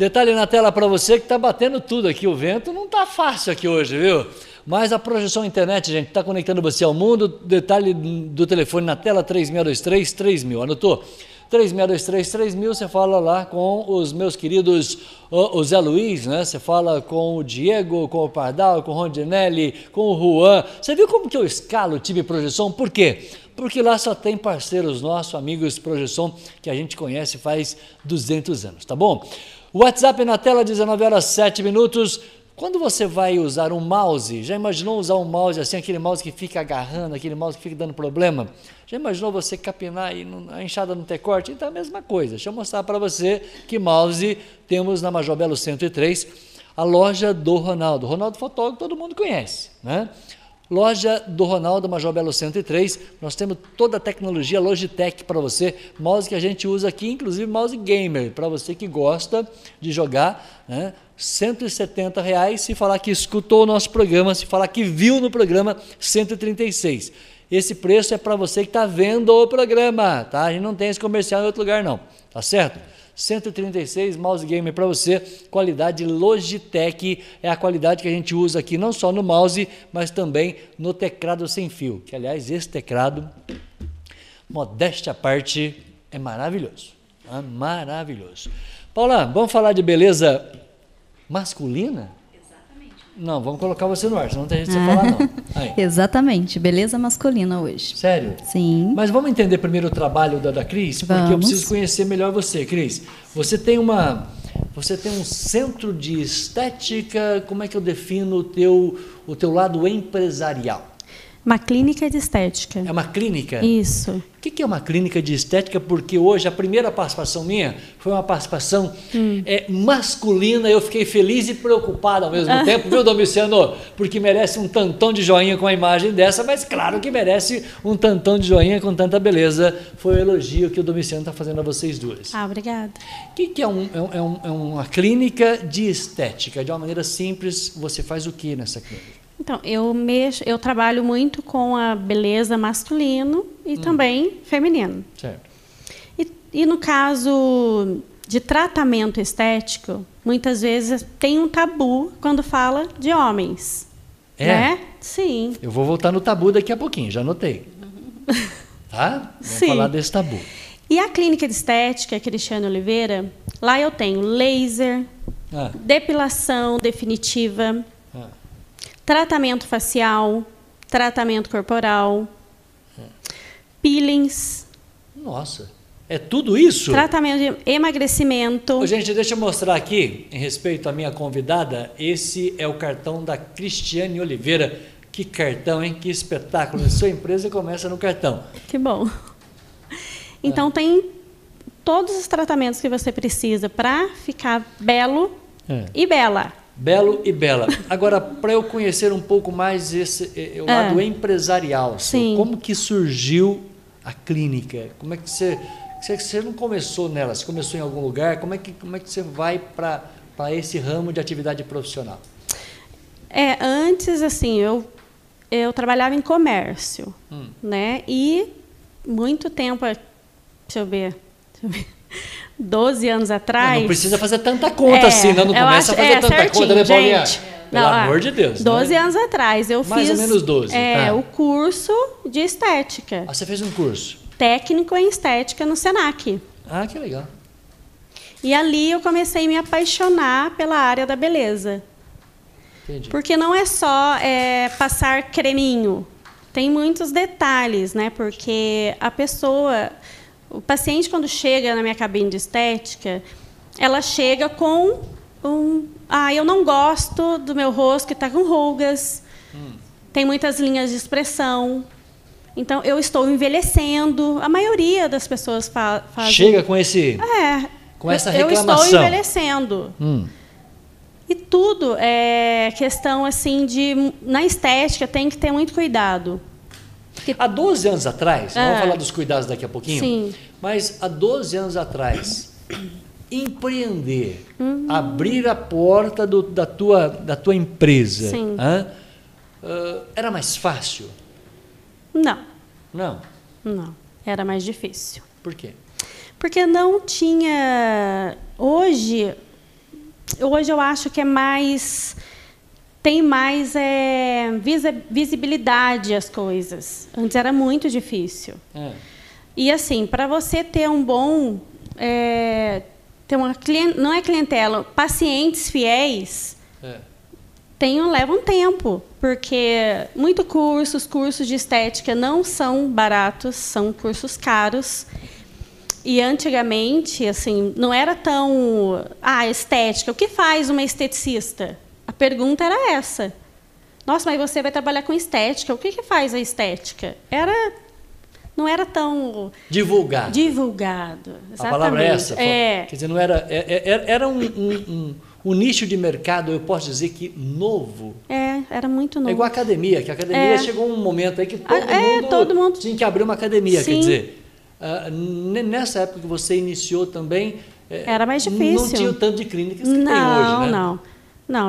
Detalhe na tela para você que está batendo tudo aqui. O vento não está fácil aqui hoje, viu? Mas a projeção internet, gente, está conectando você ao mundo. Detalhe do telefone na tela 3623 3000. Anotou? 3623 3000, você fala lá com os meus queridos, o Zé Luiz, né? Você fala com o Diego, com o Pardal, com o Rondinelli, com o Juan. Você viu como que eu escalo o time projeção? Por quê? Porque lá só tem parceiros nossos, amigos projeção, que a gente conhece faz 200 anos, tá bom? WhatsApp na tela, 19 horas 7 minutos. Quando você vai usar um mouse, já imaginou usar um mouse assim, aquele mouse que fica agarrando, aquele mouse que fica dando problema? Já imaginou você capinar e a enxada não ter corte? Então é a mesma coisa. Deixa eu mostrar para você que mouse temos na Major Belo 103, a loja do Ronaldo. Ronaldo Fotógrafo todo mundo conhece, né? Loja do Ronaldo Major Belo 103, nós temos toda a tecnologia Logitech para você, mouse que a gente usa aqui, inclusive mouse gamer, para você que gosta de jogar, né? 170 reais, se falar que escutou o nosso programa, se falar que viu no programa, 136. Esse preço é para você que está vendo o programa, tá? A gente não tem esse comercial em outro lugar não, tá certo? 136 mouse gamer para você, qualidade Logitech, é a qualidade que a gente usa aqui não só no mouse, mas também no teclado sem fio, que aliás esse teclado, modéstia à parte, é maravilhoso, é maravilhoso. Paula, vamos falar de beleza masculina? Não, vamos colocar você no ar, senão não tem gente de você falar, não. Aí. Exatamente, beleza masculina hoje. Sério? Sim. Mas vamos entender primeiro o trabalho da, da Cris, porque Vamos. eu preciso conhecer melhor você, Cris. Você tem uma. Você tem um centro de estética, como é que eu defino o teu, o teu lado empresarial? Uma clínica de estética. É uma clínica? Isso. O que é uma clínica de estética? Porque hoje a primeira participação minha foi uma participação Hum. é, masculina. Eu fiquei feliz e preocupado ao mesmo tempo, viu, Domiciano? Porque merece um tantão de joinha com a imagem dessa, mas claro que merece um tantão de joinha com tanta beleza. Foi o elogio que o Domiciano está fazendo a vocês duas. Ah, obrigada. O que, é, um- é um- é um- é uma clínica de estética? De uma maneira simples, você faz o que nessa clínica? Então, eu mexo, eu trabalho muito com a beleza masculino e Hum. também feminino. Certo. E, e no caso de tratamento estético, muitas vezes tem um tabu quando fala de homens. É? Né? Sim. Eu vou voltar no tabu daqui a pouquinho, já anotei. Tá? Vamos Sim. falar desse tabu. E a clínica de estética Cristiano Oliveira, lá eu tenho laser, Ah, depilação definitiva. Tratamento facial, tratamento corporal, peelings, Nossa, é tudo isso? tratamento de emagrecimento. Ô, gente, deixa eu mostrar aqui, em respeito à minha convidada, esse é o cartão da Cristiane Oliveira. Que cartão, hein? Que espetáculo. Sua empresa começa no cartão. Que bom. Então tem todos os tratamentos que você precisa para ficar belo É. e bela. Belo e bela. Agora, para eu conhecer um pouco mais esse eh, o É. lado empresarial, seu, Sim. como que surgiu a clínica? Como é que você, você, não começou nela? Você começou em algum lugar? Como é que, como é que você vai para esse ramo de atividade profissional? É, antes assim, eu eu trabalhava em comércio, Hum. né? E muito tempo, deixa eu ver, deixa eu ver 12 anos atrás. Ah, não precisa fazer tanta conta É, assim, não, não começa acho- a fazer é, tanta certinho, conta, né, Paulinha? gente. Pelo Não, amor de Deus. 12 né? anos atrás eu Mais ou fiz menos 12, é, ah. o curso de estética, Ah, você fez um curso. técnico em estética no Senac. Ah, que legal. E ali eu comecei a me apaixonar pela área da beleza. Entendi. Porque não é só é, passar creminho. Tem muitos detalhes, né? Porque a pessoa, o paciente quando chega na minha cabine de estética, ela chega com um, ah, eu não gosto do meu rosto que está com rugas. Tem muitas linhas de expressão. Então eu estou envelhecendo. A maioria das pessoas fa fazem. Chega com esse. É. Com essa eu- Eu reclamação. estou envelhecendo. Hum. E tudo é questão assim de na estética tem que ter muito cuidado. Há 12 anos atrás, vamos É. falar dos cuidados daqui a pouquinho, Sim. mas há 12 anos atrás, empreender, Uhum. abrir a porta do- da, tua, da tua empresa? Ah, era mais fácil? Não, Não. não, era mais difícil. Por quê? Porque não tinha hoje hoje eu acho que é mais tem mais é, visi- visibilidade as coisas. Antes era muito difícil. É. E assim, para você ter um bom, é, ter uma não é clientela, pacientes fiéis, É. tem, um- leva um tempo, porque muito cursos, cursos de estética não são baratos, são cursos caros. E antigamente, assim, não era tão ah, estética. O que faz uma esteticista? Pergunta era essa. Nossa, mas você vai trabalhar com estética. O que, que faz a estética? Era não era tão Divulgar. divulgado. A palavra é essa? É. Quer dizer, não era, é- é- era um, um- um- um nicho de mercado, eu posso dizer que novo. É, era muito novo. É igual a academia, que a academia É. chegou um momento aí que todo, Ah, é, mundo, todo mundo- tinha que abrir uma academia. Sim. Quer dizer, ah, nessa época que você iniciou também. eh, Era mais Não difícil. tinha o tanto de clínicas que não, tem hoje, né? não. Não,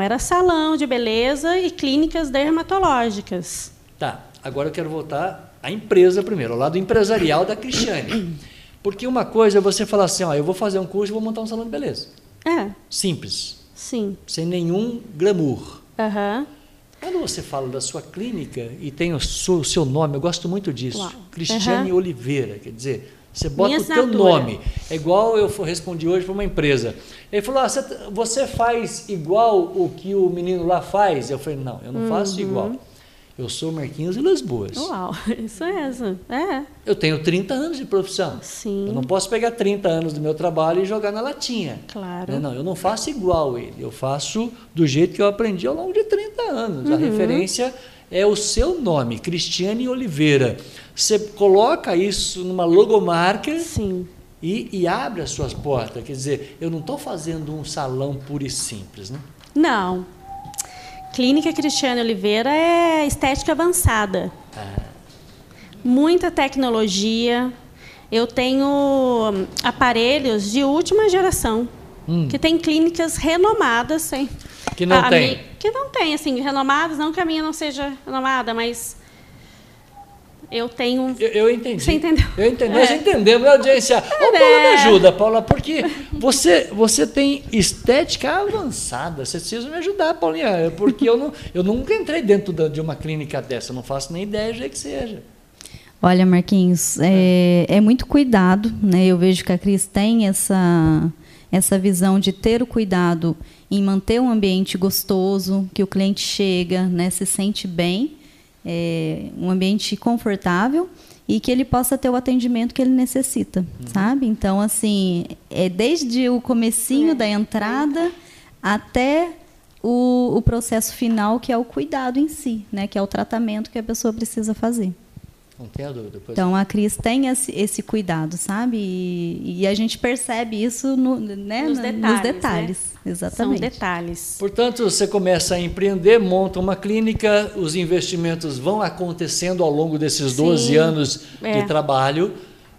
era salão de beleza e clínicas dermatológicas. Tá, agora eu quero voltar à empresa primeiro, ao lado empresarial da Cristiane. Porque uma coisa é você falar assim, ó, eu vou fazer um curso e vou montar um salão de beleza. É, Simples, sim. sem nenhum glamour. Aham. Quando você fala da sua clínica e tem o seu, o seu nome, eu gosto muito disso, Uau. Cristiane Aham. Oliveira, quer dizer, você bota Minha o teu assinatura. nome. É igual eu respondi hoje para uma empresa. Ele falou, ah, você, faz igual o que o menino lá faz? Eu falei, não, eu não faço Uhum. igual. Eu sou Marquinhos e Lisboas. Uau, isso mesmo. É, Eu tenho 30 anos de profissão. Sim. Eu não posso pegar 30 anos do meu trabalho e jogar na latinha. Claro. Né? Não, eu não faço igual ele. Eu faço do jeito que eu aprendi ao longo de 30 anos. Uhum. A referência é o seu nome, Cristiane Oliveira. Você coloca isso numa logomarca sim. e, e abre as suas portas. Quer dizer, eu não estou fazendo um salão puro e simples. Né? Não. Clínica Cristiane Oliveira é estética avançada. Muita tecnologia. Eu tenho hum, aparelhos de última geração. Hum. Que tem clínicas renomadas, sem. Que não a tem. mi- que não tem, assim, renomadas, não que a minha não seja renomada, mas eu tenho. Eu, eu entendi. Você entendeu? Eu entendi. É. Nós entendemos, né, audiência? Ô, Paula, me É. ajuda, Paula, porque você, você tem estética avançada. Você precisa me ajudar, Paulinha, porque eu, não, eu nunca entrei dentro da- de uma clínica dessa. Eu não faço nem ideia de que seja. Olha, Marquinhos, é, é muito cuidado, né? Eu vejo que a Cris tem essa, essa visão de ter o cuidado em manter um ambiente gostoso, que o cliente chega, né, se sente bem, é, um ambiente confortável e que ele possa ter o atendimento que ele necessita, sabe? Então, assim, é desde o comecinho É. da entrada até o, o processo final, que é o cuidado em si, né? Que é o tratamento que a pessoa precisa fazer. Não tenha dúvida. Pois Então a Cris tem esse, esse cuidado, sabe? E, e a gente percebe isso no, né? Nos detalhes, nos né? detalhes. São Exatamente. detalhes. Portanto, você começa a empreender, monta uma clínica, os investimentos vão acontecendo ao longo desses 12 Sim, anos é. de trabalho.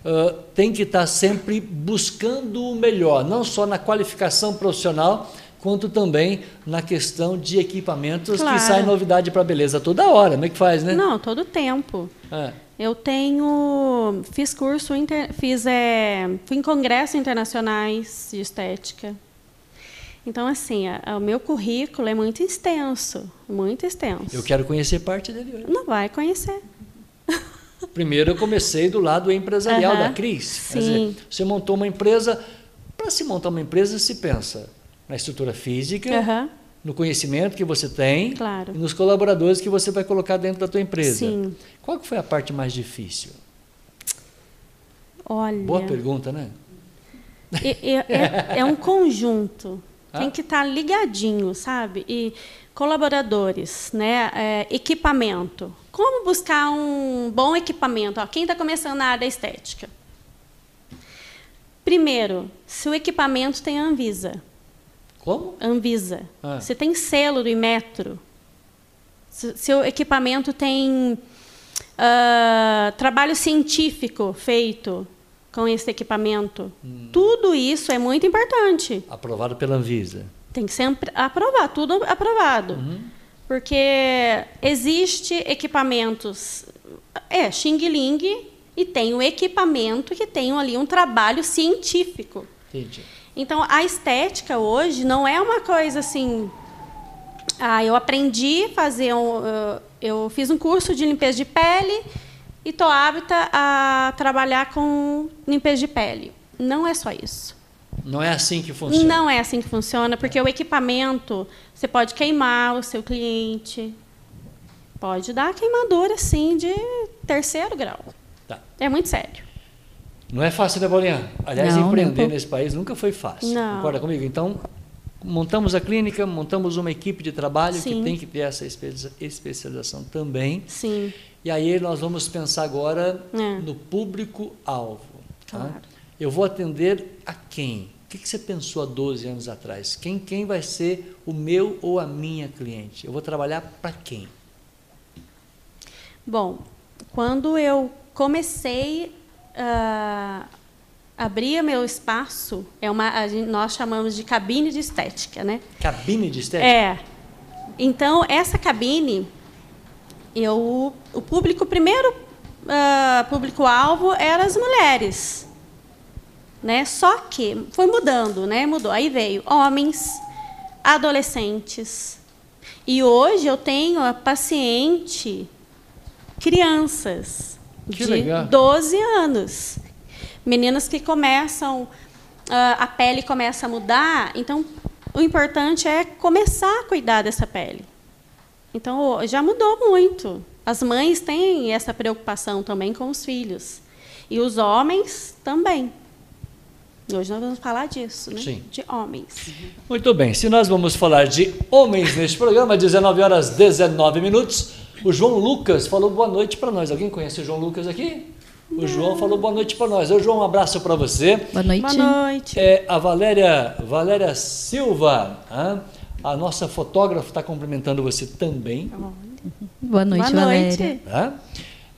Ah, tem que estar sempre buscando o melhor, não só na qualificação profissional, quanto também na questão de equipamentos Claro. que sai novidade para a beleza toda hora. Como é que faz, né? Não, todo tempo. É. Eu tenho, fiz curso, inter, fiz, é, fui em congressos internacionais de estética. Então, assim, a- a- o meu currículo é muito extenso, muito extenso. Eu quero conhecer parte dele hoje. Não vai conhecer. Primeiro eu comecei do lado empresarial da Cris. Quer Sim. dizer, você montou uma empresa. Para se montar uma empresa, se pensa na estrutura física. No conhecimento que você tem Claro. e nos colaboradores que você vai colocar dentro da tua empresa. Sim. Qual foi a parte mais difícil? Olha, Boa pergunta, né? é, é- é- um conjunto. Ah. Tem que estar ligadinho, sabe? E colaboradores, né? É, equipamento. Como buscar um bom equipamento? Ó, quem está começando na área estética? Primeiro, se o equipamento tem Anvisa. Como? Anvisa. Ah. Se tem selo do Imetro. Se, se o equipamento tem ah, trabalho científico feito com esse equipamento. Hum. Tudo isso é muito importante. Aprovado pela Anvisa. Tem que sempre aprovar, tudo aprovado. Uhum. Porque existe equipamentos, é, Xing Ling, e tem o equipamento que tem ali um trabalho científico. Entendi. Então, a estética hoje não é uma coisa assim. Ah, eu aprendi a fazer um. Eu fiz um curso de limpeza de pele e estou apta a trabalhar com limpeza de pele. Não é só isso. Não é assim que funciona. Não é assim que funciona, porque o equipamento você pode queimar o seu cliente. Pode dar queimadura, sim, de terceiro grau. Tá. É muito sério. Não é fácil, né, Paulinha? Aliás, Não, empreender não. nesse país nunca foi fácil. Não. Concorda comigo? Então, montamos a clínica, montamos uma equipe de trabalho que Sim. tem que ter essa espe- especialização também. Sim. E aí nós vamos pensar agora É. no público-alvo. tá? Claro. Eu vou atender a quem? O que que você pensou há 12 anos atrás? Quem, quem vai ser o meu ou a minha cliente? Eu vou trabalhar para quem? Bom, quando eu comecei a abrir meu espaço, é uma, gente- nós chamamos de cabine de estética, né? Cabine de estética? É. Então, essa cabine, eu, o público, primeiro ah, público-alvo era as mulheres. Né? Só que foi mudando, né? Mudou. Aí veio homens, adolescentes. E hoje eu tenho a paciente crianças Que de legal. 12 anos. Meninas que começam, ah, a pele começa a mudar, então o importante é começar a cuidar dessa pele. Então já mudou muito. As mães têm essa preocupação também com os filhos. E os homens também. Hoje nós vamos falar disso, né? Sim. De homens. Muito bem, se nós vamos falar de homens neste programa, 19 horas 19 minutos, o João Lucas falou boa noite para nós. Alguém conhece o João Lucas aqui? O João falou boa noite para nós. Ô João, um abraço para você. Boa noite. Boa noite. É, a Valéria, Valéria Silva, a nossa fotógrafa, está cumprimentando você também. Boa noite, Boa Valéria. noite. Tá?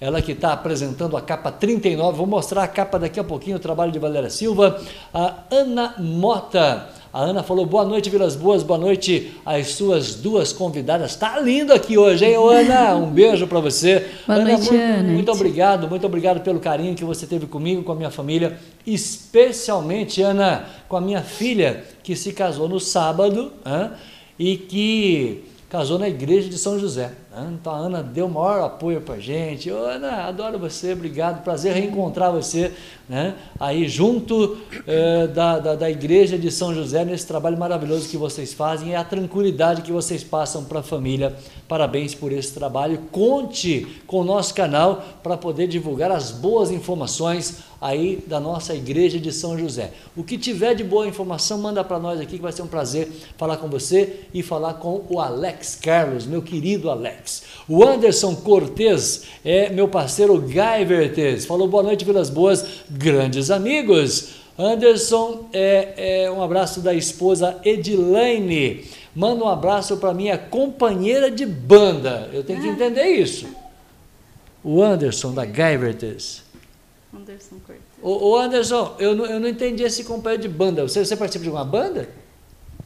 Ela que está apresentando a capa 39, vou mostrar a capa daqui a pouquinho, o trabalho de Valéria Silva. A Ana Mota. A Ana falou, boa noite, Vilas Boas, boa noite às suas duas convidadas. Tá lindo aqui hoje, hein, Ana? Um beijo para você. Boa noite, muito, Ana. Muito obrigado, muito obrigado pelo carinho que você teve comigo, com a minha família, especialmente, Ana, com a minha filha, que se casou no sábado hã? e que casou na igreja de São José. né? Então a Ana deu o maior apoio para a gente. Ana, adoro você, obrigado, prazer reencontrar você né? aí junto eh, da, da, da igreja de São José nesse trabalho maravilhoso que vocês fazem e a tranquilidade que vocês passam para a família. Parabéns por esse trabalho. Conte com o nosso canal para poder divulgar as boas informações aí da nossa igreja de São José. O que tiver de boa informação, manda para nós aqui que vai ser um prazer falar com você e falar com o Alex Carlos, meu querido Alex. O Anderson Cortez é meu parceiro Guy Vertes. Falou boa noite, Vilas Boas, grandes amigos. Anderson, é, é, um abraço da esposa Edilaine. Manda um abraço para minha companheira de banda. Eu tenho que entender isso. O Anderson da Guy Vertes. Anderson Cortes. Ô, ô, Anderson, eu não, eu não entendi esse companheiro de banda. Você, você participa de alguma banda?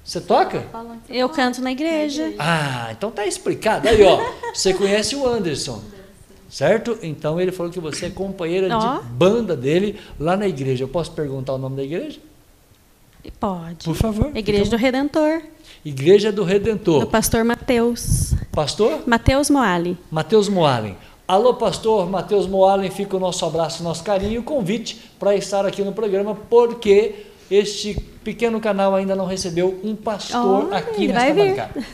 Você toca? Eu canto na igreja. Ah, então tá explicado. Aí, ó, você conhece o Anderson, certo? Então ele falou que você é companheira Ó. de banda dele lá na igreja. Eu posso perguntar o nome da igreja? Pode. Por favor. Igreja do Fica- Redentor, Igreja do do Redentor. pastor Mateus. Pastor Mateus Moali. Matheus Moalen. Alô, pastor Matheus Moalen, fica o nosso abraço, nosso carinho e o convite para estar aqui no programa, porque este pequeno canal ainda não recebeu um pastor Olha, aqui nesta vir.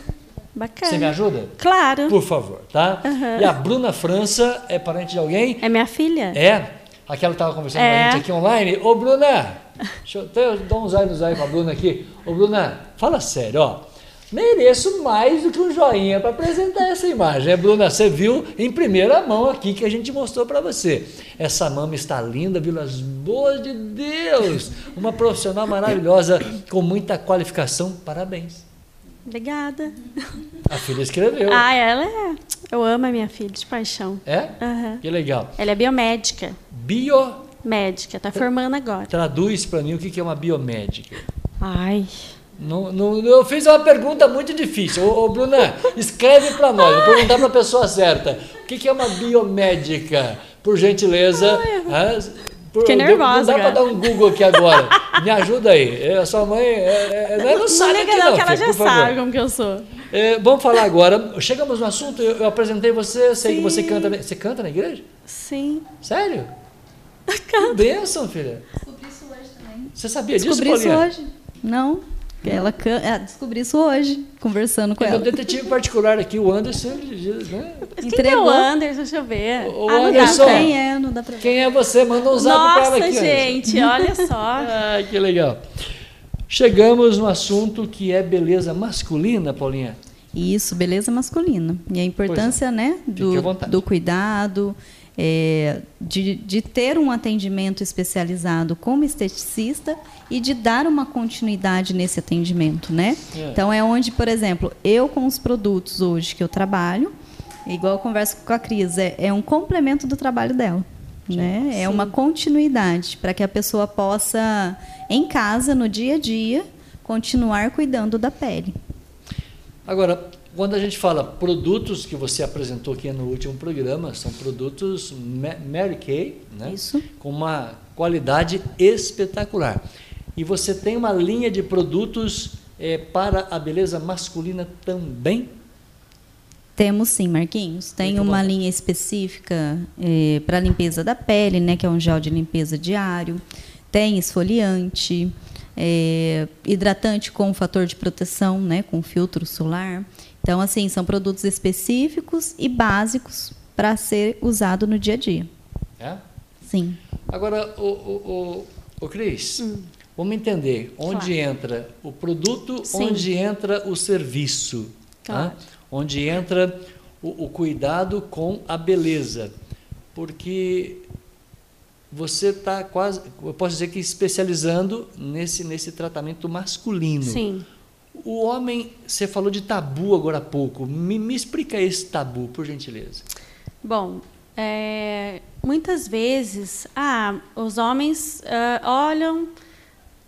Bacana. Você me ajuda? Claro. Por favor, tá? Aham. E a Bruna França é parente de alguém? É minha filha? É? Aquela que estava conversando com a É. gente aqui online. Ô, Bruna, deixa eu até dar uns olhos aí pra Bruna aqui. Ô, Bruna, fala sério, ó. Mereço mais do que um joinha para apresentar essa imagem. É, Bruna, você viu em primeira mão aqui que a gente mostrou para você. Essa mama está linda, Vilas Boas de Deus. Uma profissional maravilhosa, com muita qualificação. Parabéns. Obrigada. A filha escreveu. Ah, ela é. Eu amo a minha filha de paixão. É? Aham. Que legal. Ela é biomédica. Bio Médica, tá formando agora. Traduz para mim o que é uma biomédica. Ai. Não, não, eu fiz uma pergunta muito difícil. Ô, ô Bruna, escreve para nós, vou perguntar para a pessoa certa. O que que é uma biomédica? Por gentileza, ah, Fiquei nervosa Não dá para agora. dar um Google aqui agora. Me ajuda aí. É, A sua mãe é, é, não, não sabe Não liga não, não, que ela filha, já sabe como que eu sou. É, vamos falar agora. Chegamos no assunto. Eu, eu apresentei você. eu Sei que você Sim. canta. Você canta na igreja? Sim. Sério? Que bênção, filha. Descobri isso hoje também. Você sabia disso, Descobri isso hoje. Não. Ela can... ah, descobri isso hoje, conversando com É meu ela. detetive particular aqui, o Anderson, ele diz, né? Quem Entregou. é o Anderson? Deixa eu ver. O ah, Anderson. Quem é? Não dá pra ver. Quem é você? Manda um zap pra ela Nossa, aqui. Anderson. gente, olha só. Ah, que legal. Chegamos no assunto que é beleza masculina, Paulinha. Isso, beleza masculina. E a importância, né, Fique à do, do cuidado, é, de, de ter um atendimento especializado como esteticista e de dar uma continuidade nesse atendimento, né? É. Então é onde, por exemplo, eu com os produtos hoje que eu trabalho, igual eu converso com a Cris, é, é um complemento do trabalho dela. Né? É uma continuidade para que a pessoa possa, em casa, no dia a dia, continuar cuidando da pele. Agora, quando a gente fala produtos que você apresentou aqui no último programa, são produtos Ma- Mary Kay, né? Isso. com uma qualidade espetacular. E você tem uma linha de produtos eh, para a beleza masculina também? Temos sim, Marquinhos. Tem Muito uma bom. linha específica para limpeza da pele, né, que é um gel de limpeza diário. Tem esfoliante, é, hidratante com fator de proteção, né, com filtro solar. Então, assim, são produtos específicos e básicos para ser usado no dia a dia. É? Sim. Agora, o, o, o, o Cris, vamos entender onde Claro. entra o produto, Sim. onde entra o serviço, Claro. tá? onde entra o, o cuidado com a beleza, porque você está quase, eu posso dizer que especializando nesse nesse tratamento masculino. Sim. O homem, você falou de tabu agora há pouco. Me, me explica esse tabu, por gentileza. Bom, é, muitas vezes, ah, os homens ah, olham,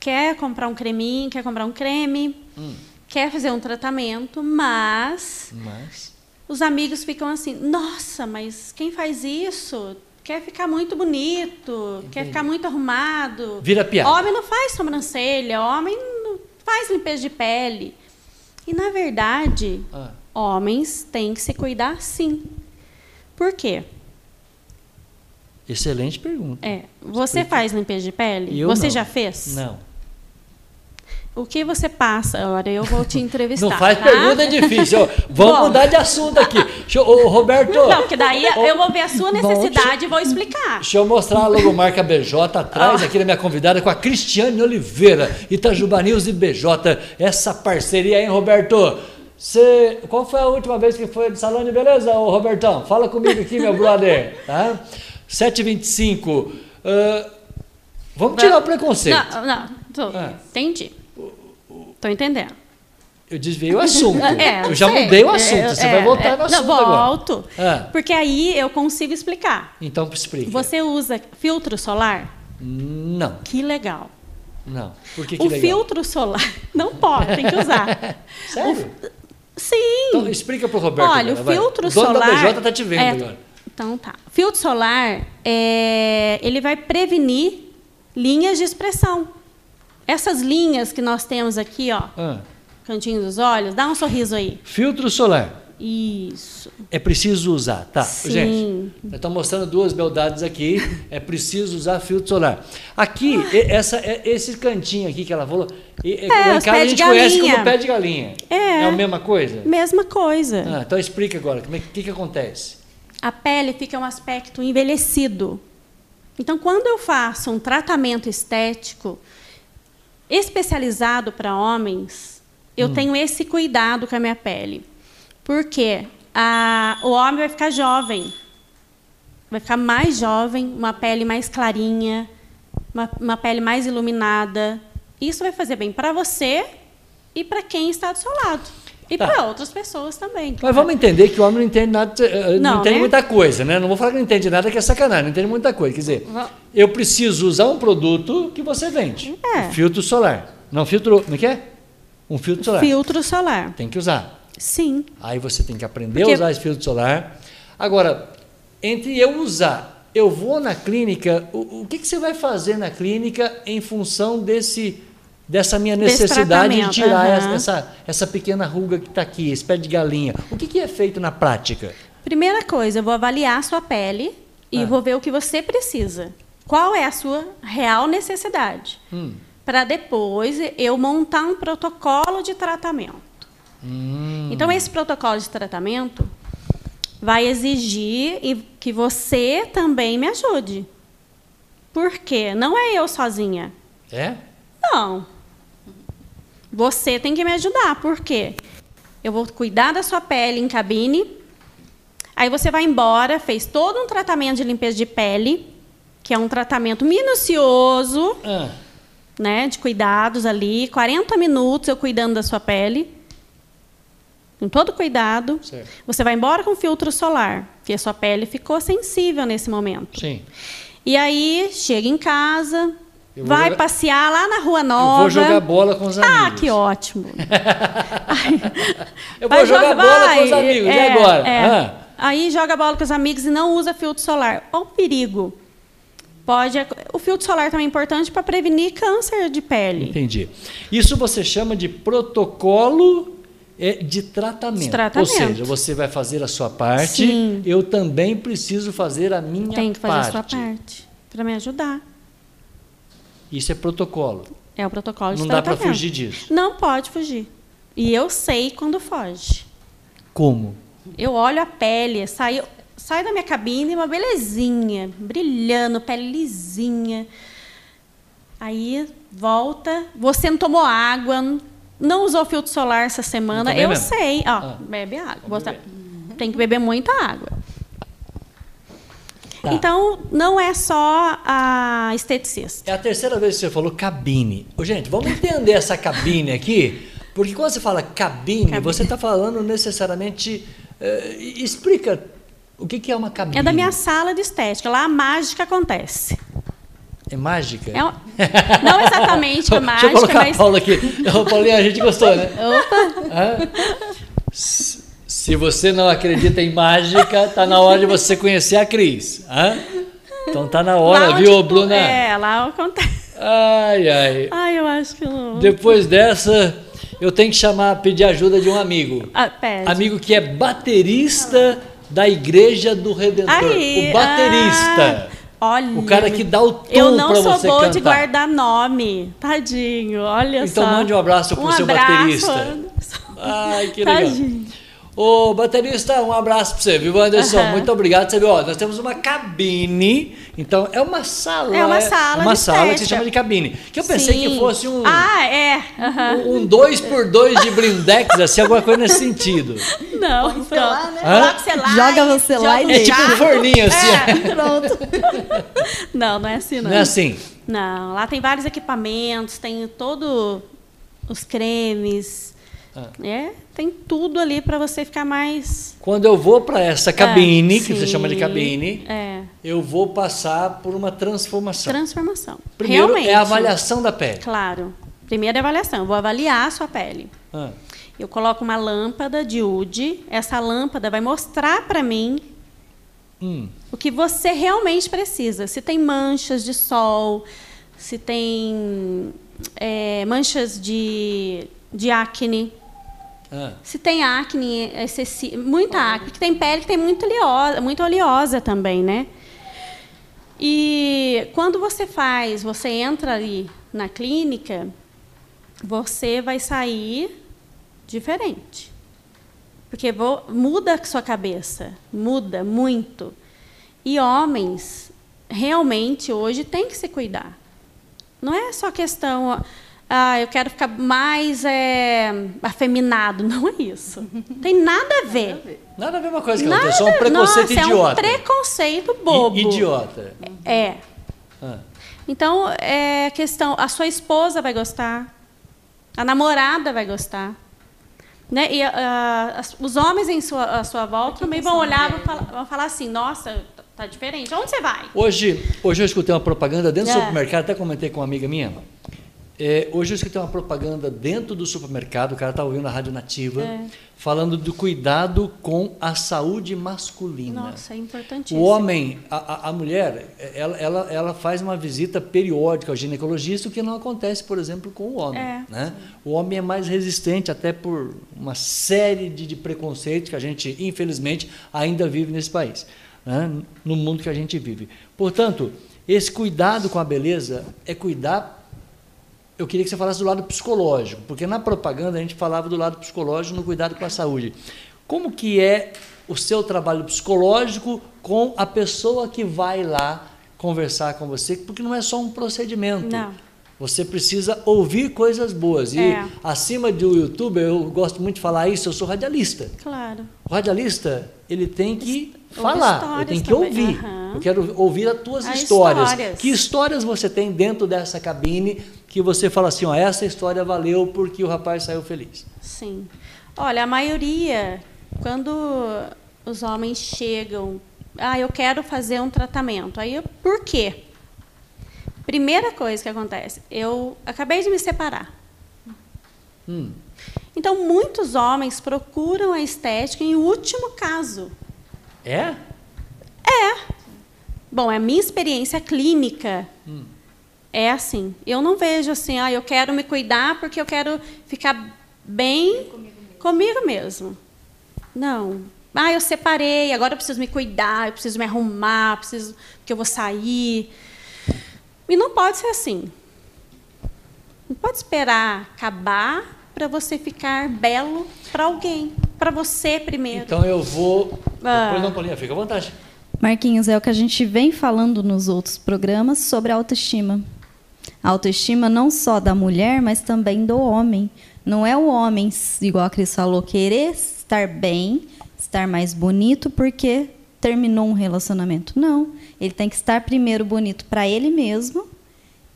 quer comprar um creminho, quer comprar um creme, Hum. quer fazer um tratamento, mas Mas os amigos ficam assim, nossa, mas quem faz isso quer ficar muito bonito, quer Entendi. ficar muito arrumado. vira piada. Homem não faz sobrancelha, homem faz limpeza de pele. E na verdade, Ah, homens têm que se cuidar sim. Por quê? excelente pergunta. É, você Explica. faz limpeza de pele? Eu você não. já fez? Não. O que você passa? Agora eu vou te entrevistar. Não faz tá? pergunta difícil. Vamos Bom. mudar de assunto aqui. Deixa ô, Roberto, Não, porque daí eu vou ver a sua necessidade e vou explicar. deixa eu mostrar a logomarca BJ atrás aqui da minha convidada com a Cristiane Oliveira, Itajuba News e BJ. Essa parceria, hein, Roberto? Você, qual foi a última vez que foi de salão de beleza, ô Robertão? Fala comigo aqui, meu brother. Tá? 7h25. Ah, vamos tirar o preconceito. Não, não, tô, Ah. entendi. Tô entendendo. Eu desviei o assunto. É, eu já sei. mudei o assunto. É, Você é, vai voltar é. no assunto Não, agora. volto. Ah, Porque aí eu consigo explicar. então explique. Você usa filtro solar? Não, Que legal. não. Por que, que o legal? filtro solar não pode, tem que usar. Sério? Sim. Então explica pro Roberto. Olha, agora, o vai. filtro o dono solar. da tá te vendo é, agora. Então tá. Filtro solar, é, ele vai prevenir linhas de expressão. Essas linhas que nós temos aqui, ó, Ah, cantinho dos olhos, dá um sorriso aí. filtro solar. Isso. É preciso usar, tá? Sim. Gente, estamos mostrando duas beldades aqui. É preciso usar filtro solar. Aqui, essa, é- esse cantinho aqui que ela falou, os casa a gente conhece como pé de galinha. É. a mesma coisa? Mesma coisa. Ah, então explica agora, o que, que acontece? A pele fica um aspecto envelhecido. Então, quando eu faço um tratamento estético especializado para homens, eu tenho esse cuidado com a minha pele. Por quê? A- o homem vai ficar jovem. Vai ficar mais jovem, uma pele mais clarinha, uma, uma pele mais iluminada. Isso vai fazer bem para você e para quem está do seu lado. E Tá. para outras pessoas também. Mas vamos entender que o homem não entende nada, eh, não, Não, entende né? muita coisa, né? Não vou falar que não entende nada, que é sacanagem, não entende muita coisa. Quer dizer, eu preciso usar um produto que você vende. É. Filtro solar. Não, filtro. Como é que é? Um filtro solar. Filtro solar. Tem que usar. Sim. Aí você tem que aprender Porque- a usar esse filtro solar. Agora, entre eu usar eu vou na clínica, o, o que, que você vai fazer na clínica em função desse dessa minha necessidade de tirar aham. essa, essa pequena ruga que está aqui, esse pé de galinha? O que, que é feito na prática? Primeira coisa, eu vou avaliar a sua pele e Ah. vou ver o que você precisa. Qual é a sua real necessidade? Hum. Para depois eu montar um protocolo de tratamento. Hum. Então, esse protocolo de tratamento vai exigir que você também me ajude. Por quê? Não é eu sozinha. É? Não. Você tem que me ajudar. Por quê? Eu vou cuidar da sua pele em cabine. Aí você vai embora, fez todo um tratamento de limpeza de pele, que é um tratamento minucioso, Ah, né, de cuidados ali, 40 minutos eu cuidando da sua pele. Com todo cuidado. Certo. Você vai embora com filtro solar, porque a sua pele ficou sensível nesse momento. sim. E aí, chega em casa, Eu vai jogar- passear lá na Rua Eu Nova. vou jogar bola com os Ah, amigos. que ótimo. Eu Vai vou jogar bola com os vai, amigos. e é, agora? é. Ah, Aí joga bola com os amigos e não usa filtro solar. Olha o perigo. Pode, o filtro solar também é importante para prevenir câncer de pele. entendi. Isso você chama de protocolo é, de tratamento. De tratamento. Ou seja, você vai fazer a sua parte, Sim. eu também preciso fazer a minha Tem que fazer parte. a sua parte para me ajudar. Isso é protocolo. É o protocolo de Não dá para tratamento. fugir disso. Não pode fugir. E eu sei quando foge. Como? Eu olho a pele, saio, saio da minha cabine, uma belezinha, brilhando, pele lisinha. Aí volta, você não tomou água, não usou filtro solar essa semana. Eu mesmo. sei, ó, Ah. bebe água. Tem que beber muita água. Tá. Então, não é só a esteticista. É a terceira vez que você falou cabine. Ô, gente, vamos entender essa cabine aqui, porque quando você fala cabine, Cabine. você está falando necessariamente. eh, explica o que, que é uma cabine. É da minha sala de estética. Lá a mágica acontece. É mágica? É um- não exatamente a Deixa eu mágica, colocar mas. a Paula aqui. Ô, Paulinha, a gente gostou, né? Opa! Se você não acredita em mágica, tá na hora de você conhecer a Cris. Hã? Então tá na hora, Lá viu, Bruna? É, lá acontece. Ai, ai. Ai, eu acho que não. Depois dessa, eu tenho que chamar, pedir ajuda de um amigo. Ah, pede. Amigo que é baterista da Igreja do Redentor. Aí, o baterista. ah, olha. O cara que dá o tom Eu não sou você boa cantar. de guardar nome. Tadinho, olha Então só. mande um abraço pro um seu abraço, baterista. Ai, que legal. Tadinho. Ô, baterista, um abraço pra você, viu, Anderson? Aham. Muito obrigado. Você viu, ó, nós temos uma cabine, então é uma sala. É uma sala uma de sala que se chama de cabine. Que eu pensei Sim. que fosse um. Ah, é. aham. Um 2 por 2 de blindex, assim, alguma coisa nesse sentido. Não, pronto. você lá, né? Hã? Joga e você lá e É um tipo um forninho, assim. É. Pronto. Não, não é assim, não. Não é assim? Não, lá tem vários equipamentos, tem todo os cremes. Ah. É, tem tudo ali para você ficar mais Quando eu vou para essa cabine, É, que você chama de cabine, É, eu vou passar por uma transformação. transformação. Primeiro Realmente. é a avaliação da pele. Claro. Primeira avaliação, eu vou avaliar a sua pele. Ah, Eu coloco uma lâmpada de UD, essa lâmpada vai mostrar para mim hum, o que você realmente precisa. Se tem manchas de sol, se tem é, manchas de, de acne, ah, se tem acne, excessi- muita acne, porque tem pele que tem muito oleosa, muito oleosa também, né? E quando você faz, você entra ali na clínica, você vai sair diferente. Porque vo- muda a sua cabeça, muda muito. E homens, realmente, hoje, têm que se cuidar. Não é só questão, ah, eu quero ficar mais é, afeminado. Não é isso. Tem nada a ver. nada a ver uma coisa com a Nada, é só um preconceito nossa, é um idiota. preconceito I- bobo. Idiota. É. Ah, Então, é questão, a sua esposa vai gostar, a namorada vai gostar. Né? E as- os homens em sua, à sua volta também vão olhar e vão falar, vão falar assim, nossa, tá- tá diferente. Onde você vai? Hoje, hoje eu escutei uma propaganda dentro do É. supermercado, até comentei com uma amiga minha. É, hoje eu escutei uma propaganda dentro do supermercado, o cara está ouvindo a Rádio Nativa, É. falando do cuidado com a saúde masculina. Nossa, é importantíssimo. O homem, a, a- a mulher, ela, ela, ela faz uma visita periódica ao ginecologista, o que não acontece, por exemplo, com o homem. É. né? O homem é mais resistente, até por uma série de, de preconceitos que a gente, infelizmente, ainda vive nesse país, né? no mundo que a gente vive. Portanto, esse cuidado com a beleza é cuidar. Eu queria que você falasse do lado psicológico, porque na propaganda a gente falava do lado psicológico no cuidado com a saúde. Como que é o seu trabalho psicológico com a pessoa que vai lá conversar com você? Porque não é só um procedimento. Não. Você precisa ouvir coisas boas. E É. acima do YouTube, eu gosto muito de falar isso, eu sou radialista. Claro. O radialista, ele tem que Ouve falar, ele tem que também. ouvir. Aham. Eu quero ouvir as tuas As histórias. histórias. Que histórias você tem dentro dessa cabine que você fala assim, ó, essa história valeu porque o rapaz saiu feliz. Sim. Olha, a maioria, quando os homens chegam, ah, eu quero fazer um tratamento. Aí, eu, por quê? Primeira coisa que acontece, eu acabei de me separar. Hum. Então, muitos homens procuram a estética em último caso. É? Bom, é a minha experiência clínica é assim. Eu não vejo assim, ah, eu quero me cuidar porque eu quero ficar bem comigo mesmo. Não. Ah, eu separei, agora eu preciso me cuidar, eu preciso me arrumar, preciso porque eu vou sair. E não pode ser assim. Não pode esperar acabar para você ficar belo para alguém, para você primeiro. Então eu vou. Ah. Não, Paulinha, fica à vontade. Marquinhos, é o que a gente vem falando nos outros programas sobre autoestima. A autoestima não só da mulher, mas também do homem. Não é o homem, igual a Cris falou, querer estar bem, estar mais bonito porque terminou um relacionamento. Não. Ele tem que estar primeiro bonito para ele mesmo,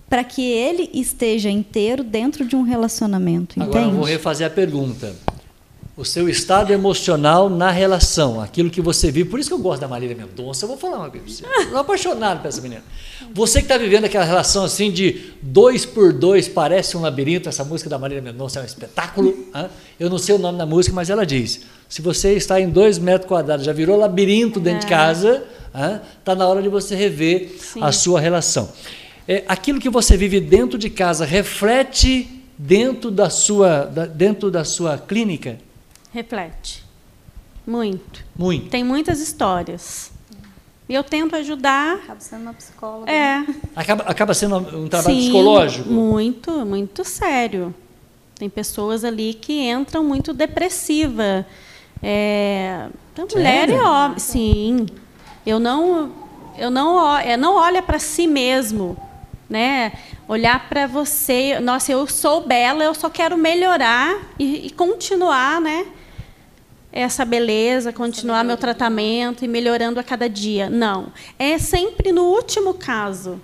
para que ele esteja inteiro dentro de um relacionamento. Agora eu entende? vou refazer a pergunta. O seu estado emocional na relação, aquilo que você vive. Por isso que eu gosto da Marília Mendonça. Eu vou falar uma coisa. pra você. Eu sou apaixonado por essa menina. Você que está vivendo aquela relação assim de dois por dois, parece um labirinto. Essa música da Marília Mendonça é um espetáculo. hã? Eu não sei o nome da música, mas ela diz: se você está em dois metros quadrados, já virou labirinto dentro de casa, está na hora de você rever Sim. a sua relação. É, aquilo que você vive dentro de casa reflete dentro da sua, da- dentro da sua clínica? Reflete. Muito. Muito. Tem muitas histórias. E eu tento ajudar. Acaba sendo uma psicóloga. É. Acaba, acaba sendo um trabalho Sim, psicológico? Muito, muito sério. Tem pessoas ali que entram muito depressiva. É, então, mulher e homem, sim. Eu não, eu não, é, não olha para si mesmo, né? Olhar para você, nossa, eu sou bela, eu só quero melhorar e, e continuar, né? Essa beleza, continuar meu tratamento e melhorando a cada dia. Não, é sempre no último caso.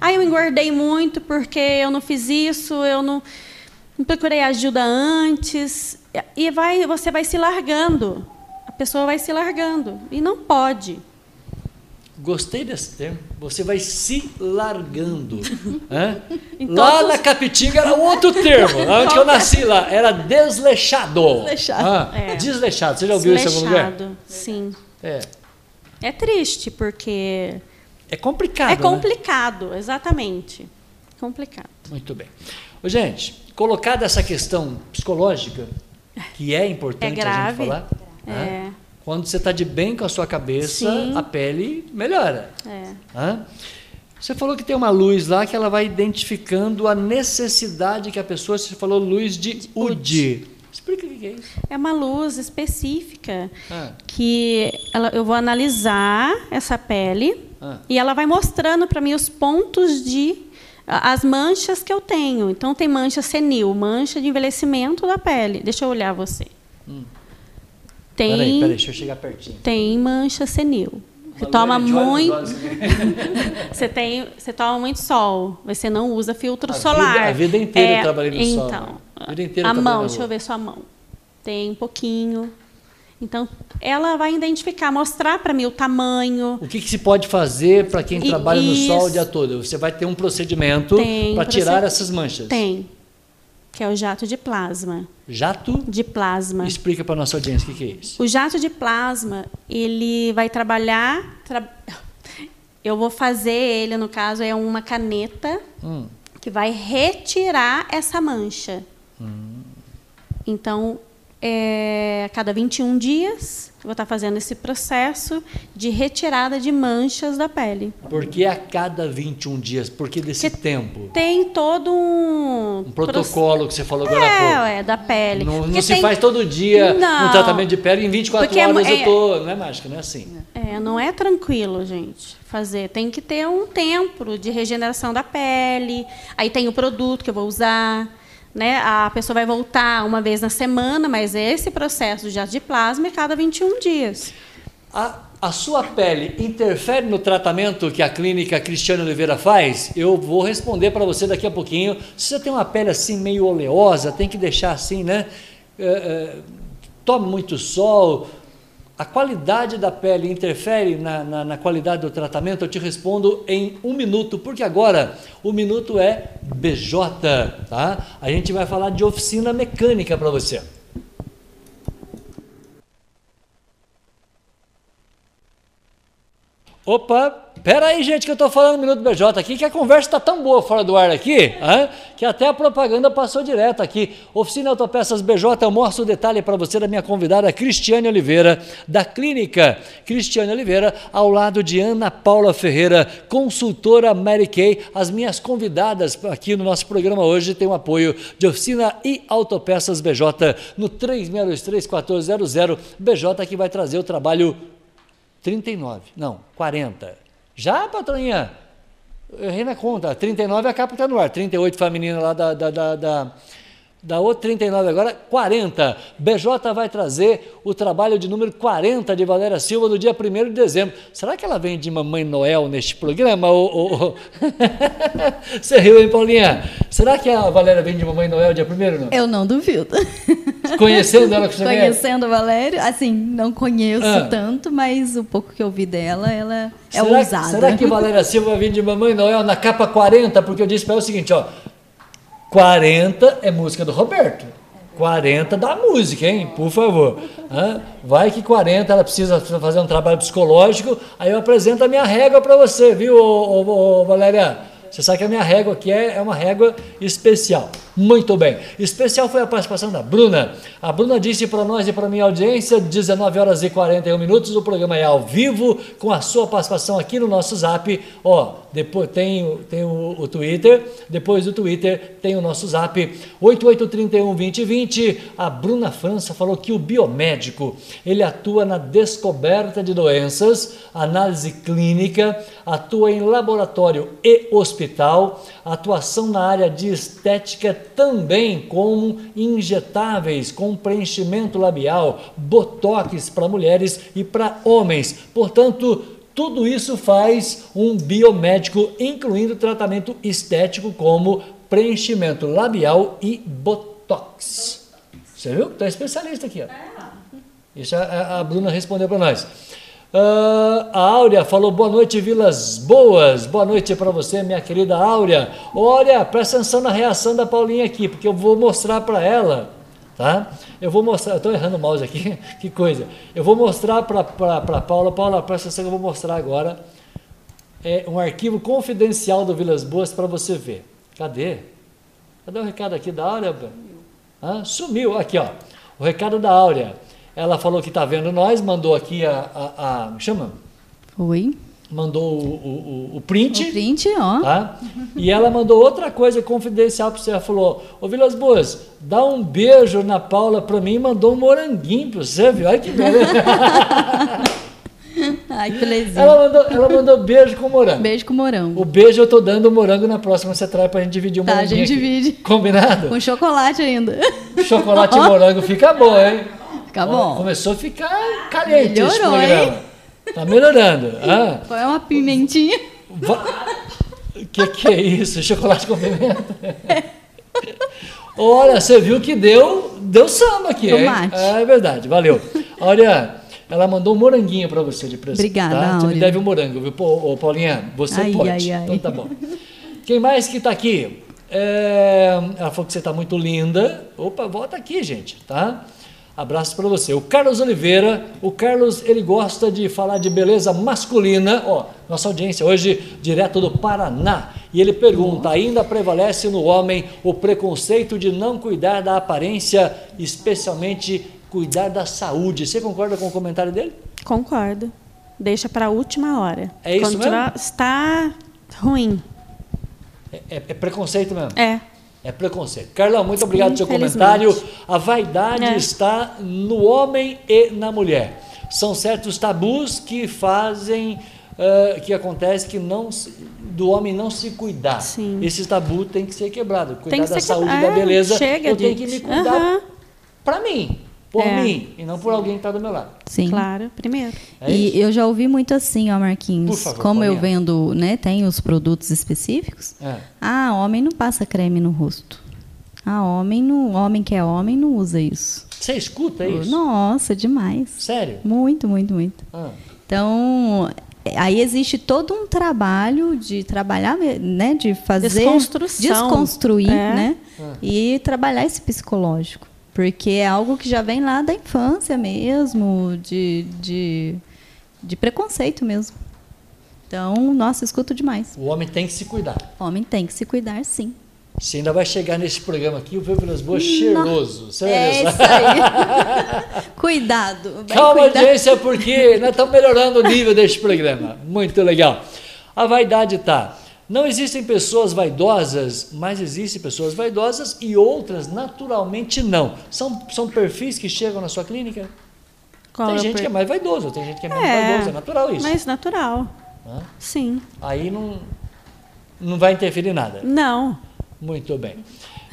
Ah, eu engordei muito porque eu não fiz isso, eu não, não procurei ajuda antes. E vai, você vai se largando. A pessoa vai se largando. E não pode. Gostei desse termo. Você vai se largando. Em Lá todos na Capitinga era outro termo. Onde que eu nasci lá? Era desleixado. Desleixado. Ah, É. Desleixado. Você já ouviu isso em algum lugar? Sim. É. É triste, porque É complicado. é né? complicado, exatamente. Complicado. Muito bem. Ô, gente, colocada essa questão psicológica, que é importante É a gente grave. falar, É. né? Quando você está de bem com a sua cabeça, Sim. a pele melhora. É. Hã? Você falou que tem uma luz lá que ela vai identificando a necessidade que a pessoa. Você falou luz de UD. Explica o que é isso. É uma luz específica Ah. que ela- eu vou analisar essa pele Ah. e ela vai mostrando para mim os pontos de as manchas que eu tenho. Então tem mancha senil, mancha de envelhecimento da pele. Deixa eu olhar você. Tem. Peraí, peraí, deixa eu chegar pertinho. tem mancha senil. Você toma muito, aqui. você tem, você toma muito sol. Você não usa filtro A solar. vida- a vida inteira eu trabalhei no sol, então, né? A vida inteira a mão, deixa eu ver sua mão. Tem um pouquinho. Então, ela vai identificar, mostrar para mim o tamanho. O que, que se pode fazer para quem E- trabalha no sol o dia todo? Você vai ter um procedimento para tirar essas manchas. Tem, que é o jato de plasma. Jato? De plasma. Explica para nossa audiência o que, que é isso. O jato de plasma, ele vai trabalhar. tra- Eu vou fazer ele, no caso, é uma caneta Hum. que vai retirar essa mancha. Então, é, a cada 21 dias, vou estar fazendo esse processo de retirada de manchas da pele. Por que a cada 21 dias? Por que desse Que tempo? Tem todo um. Um protocolo que você falou agora há É, pouco. é, da pele. Não, não Porque se tem- faz todo dia Não. um tratamento de pele em 24 Porque é- horas eu é- tô. Não é mágica, não é assim. É, não é tranquilo, gente, fazer. Tem que ter um tempo de regeneração da pele. Aí tem o produto que eu vou usar. Né? A pessoa vai voltar uma vez na semana, mas esse processo de jato de plasma é cada 21 dias. A, a sua pele interfere no tratamento que a clínica Cristiane Oliveira faz? Eu vou responder para você daqui a pouquinho. Se você tem uma pele assim meio oleosa, tem que deixar assim, né? É, é, tome muito sol. A qualidade da pele interfere na, na, na qualidade do tratamento? Eu te respondo em um minuto, porque agora o minuto é BJ, tá? A gente vai falar de oficina mecânica para você. Opa, pera aí, gente, que eu tô falando no Minuto BJ aqui, que a conversa tá tão boa fora do ar aqui, hã, que até a propaganda passou direto aqui. Oficina Autopeças BJ, eu mostro o detalhe para você da minha convidada Cristiane Oliveira, da clínica Cristiane Oliveira, ao lado de Ana Paula Ferreira, consultora Mary Kay. As minhas convidadas aqui no nosso programa hoje têm o apoio de Oficina e Autopeças BJ no 3623-1400, BJ que vai trazer o trabalho 39, não, 40. Já, patroinha? Eu errei na conta. 39 é a capa está no ar. 38 feminina lá da, da, da, da, da outra 39 agora, 40. BJ vai trazer o trabalho de número 40 de Valéria Silva no dia 1 de dezembro. Será que ela vem de Mamãe Noel neste programa? Ô? Você riu, hein, Paulinha? Será que a Valéria vem de Mamãe Noel dia 1 não? Eu não duvido. Conhecendo ela que você conhece? Conhecendo a Valéria, assim, não conheço Ah. tanto, mas o pouco que eu vi dela, ela é será, ousada. Será que Valéria Silva vai vir de Mamãe Noel na capa 40? Porque eu disse para ela o seguinte, ó. 40 é música do Roberto. 40 da música, hein? Por favor. Vai que 40 ela precisa fazer um trabalho psicológico, aí eu apresento a minha régua para você, viu, ô, ô, ô, Valéria? Você sabe que a minha régua aqui é, é uma régua especial. Muito bem. Especial foi a participação da Bruna. A Bruna disse para nós e para minha audiência, 19 horas e 41 minutos, o programa é ao vivo, com a sua participação aqui no nosso zap. Ó, depois tem, tem o, o Twitter, depois do Twitter tem o nosso zap, 88312020. A Bruna França falou que o biomédico, ele atua na descoberta de doenças, análise clínica, atua em laboratório e hospital, atuação na área de estética também como injetáveis, com preenchimento labial, botox para mulheres e para homens. Portanto, tudo isso faz um biomédico, incluindo tratamento estético como preenchimento labial e botox. Você viu? É especialista aqui, ó. Isso a, a- a Bruna respondeu para nós. Ah, a Áurea falou boa noite, Vilas Boas. Boa noite para você, minha querida Áurea. Olha, presta atenção na reação da Paulinha aqui, porque eu vou mostrar para ela, tá? Eu vou mostrar, estou errando o mouse aqui, que coisa. Eu vou mostrar para Paula. Paula, presta atenção que eu vou mostrar agora. É um arquivo confidencial do Vilas Boas para você ver. Cadê? Cadê o recado aqui da Áurea? Hã? Sumiu. Aqui, ó. O recado da Áurea. Ela falou que está vendo nós, mandou aqui a. a, a chama? Oi. Mandou o, o, o- print. O print, ó. Tá? E ela mandou outra coisa confidencial para você. Ela falou: Ô Vilas Boas, dá um beijo na Paula para mim e mandou um moranguinho para você, viu? Olha que beleza. Ai, que belezinha. ela, mandou, ela mandou beijo com morango. Beijo com morango. O beijo eu tô dando o morango na próxima você traz pra gente dividir o Tá, a moranguinho. gente aqui. divide. Combinado? Com chocolate ainda. Chocolate e morango fica bom, hein? Fica bom. Começou a ficar caliente esse Melhorou, programa. Tá melhorando. Ah, Põe uma pimentinha. O que, que é isso? Chocolate com pimenta? Olha, você viu que deu, deu samba aqui, hein? Tomate. É verdade, valeu. Olha, ela mandou um moranguinho para você de presente. Obrigada, tá? Você me deve um morango, viu? Ô, Paulinha, você Ai, pode. ai, ai. Então tá bom. Quem mais que está aqui? É, Ela falou que você está muito linda. Opa, volta aqui, gente, tá? Abraço para você. O Carlos Oliveira, o Carlos, ele gosta de falar de beleza masculina. Ó, nossa audiência hoje direto do Paraná. E ele pergunta: ainda prevalece no homem o preconceito de não cuidar da aparência, especialmente cuidar da saúde. Você concorda com o comentário dele? Concordo. Deixa para a última hora. É isso Quando mesmo? Está ruim. É, é- é preconceito mesmo? É. É preconceito. Carlão, muito obrigado pelo seu comentário. A vaidade É. está no homem e na mulher. São certos tabus que fazem, eh, que acontece que não do homem não se cuidar. Sim. Esse tabu tem que ser quebrado. Cuidar que da saúde e quebra- da é, beleza. chega eu tenho de- que me cuidar Aham. para mim, por É. mim, e não por alguém que está do meu lado. Sim. Claro, primeiro. É isso? e eu já ouvi muito assim, ó, Marquinhos. Por favor, como eu vendo, né, tem os produtos específicos. É. Ah, homem não passa creme no rosto. Ah, homem não, homem que é homem não usa isso. Você escuta isso? Nossa, demais. Sério? Muito, muito, muito. Ah. Então, aí existe todo um trabalho de trabalhar, né, de fazer Desconstrução. desconstruir, É. né, Ah. e trabalhar esse psicológico, porque é algo que já vem lá da infância mesmo, de, de, de preconceito mesmo. Então, nossa, escuto demais. O homem tem que se cuidar. O homem tem que se cuidar, sim. Você ainda vai chegar nesse programa aqui, o Vivo nas Boas cheiroso. Você É isso aí. Cuidado. Calma, cuidado. audiência, porque nós estamos melhorando o nível deste programa. Muito legal. A vaidade tá. Não existem pessoas vaidosas, mas existem pessoas vaidosas e outras naturalmente não. São, são perfis que chegam na sua clínica? Qual tem é gente per- que é mais vaidoso, tem gente que é menos É, vaidoso, é natural isso. Mais natural. Hã? Sim. Aí não, não vai interferir nada. Não. Muito bem.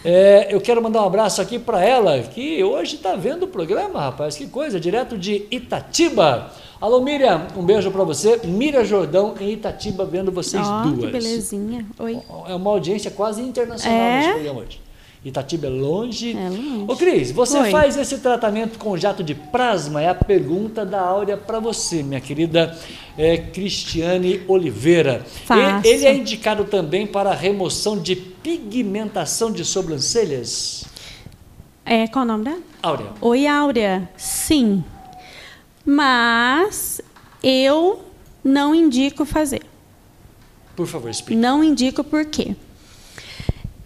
É, eu quero mandar um abraço aqui para ela, que hoje está vendo o programa, rapaz. Que coisa, direto de Itatiba. Alô, Miriam, um beijo para você. Miriam Jordão, em Itatiba, vendo vocês Ó, duas. que belezinha. Oi. É uma audiência quase internacional É? nesse programa hoje. Itatiba é longe. É longe. Ô, Cris, você Oi. faz esse tratamento com jato de plasma? É a pergunta da Áurea para você, minha querida é, Cristiane Oliveira. Faço. E- Ele é indicado também para remoção de pigmentação de sobrancelhas? É, qual o nome dela? Áurea. Oi, Áurea. Sim. Mas eu não indico fazer. Por favor, explique. Não indico por quê.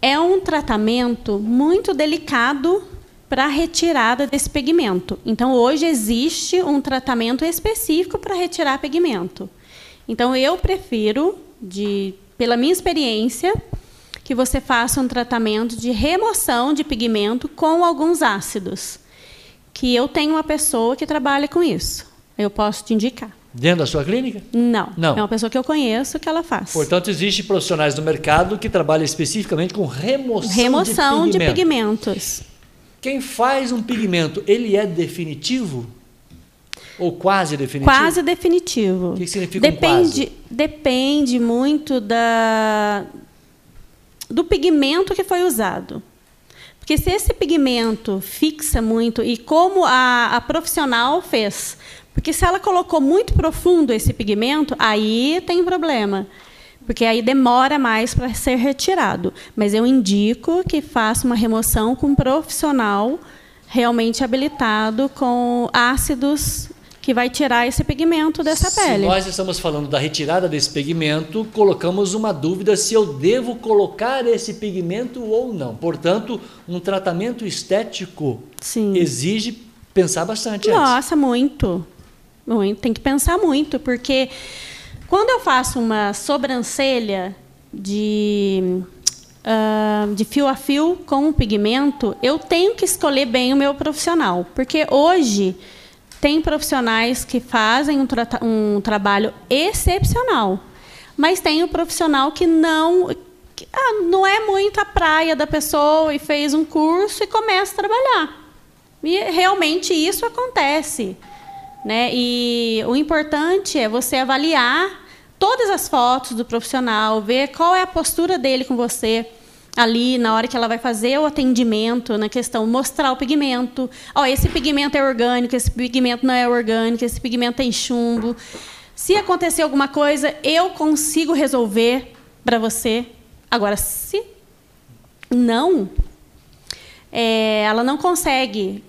É um tratamento muito delicado para a retirada desse pigmento. Então, hoje existe um tratamento específico para retirar pigmento. Então, eu prefiro, de, pela minha experiência, que você faça um tratamento de remoção de pigmento com alguns ácidos. Que eu tenho uma pessoa que trabalha com isso. Eu posso te indicar. Dentro da sua clínica? Não. Não. É uma pessoa que eu conheço que ela faz. Portanto, existem profissionais no mercado que trabalham especificamente com remoção, Remoção de de pigmento. pigmentos. Quem faz um pigmento, ele é definitivo? Ou quase definitivo? Quase definitivo. O que significa um depende, Depende muito da, do pigmento que foi usado. Porque se esse pigmento fixa muito, e como a, a profissional fez, porque se ela colocou muito profundo esse pigmento, aí tem problema. Porque aí demora mais para ser retirado. Mas eu indico que faça uma remoção com um profissional realmente habilitado com ácidos que vai tirar esse pigmento dessa se pele. nós estamos falando da retirada desse pigmento, colocamos uma dúvida se eu devo colocar esse pigmento ou não. Portanto, um tratamento estético Sim. exige pensar bastante antes. Nossa, muito. muito. Tem que pensar muito, porque quando eu faço uma sobrancelha de, ah, de fio a fio com um pigmento, eu tenho que escolher bem o meu profissional. Porque hoje tem profissionais que fazem um, trata- um trabalho excepcional, mas tem o profissional que não. que, ah, não é muito a praia da pessoa e fez um curso e começa a trabalhar. E realmente isso acontece. Né? E o importante é você avaliar todas as fotos do profissional, ver qual é a postura dele com você. Ali na hora que ela vai fazer o atendimento, na questão mostrar o pigmento. Ó, esse pigmento é orgânico, esse pigmento não é orgânico, esse pigmento tem chumbo. Se acontecer alguma coisa, eu consigo resolver para você. Agora, se não, é, ela não consegue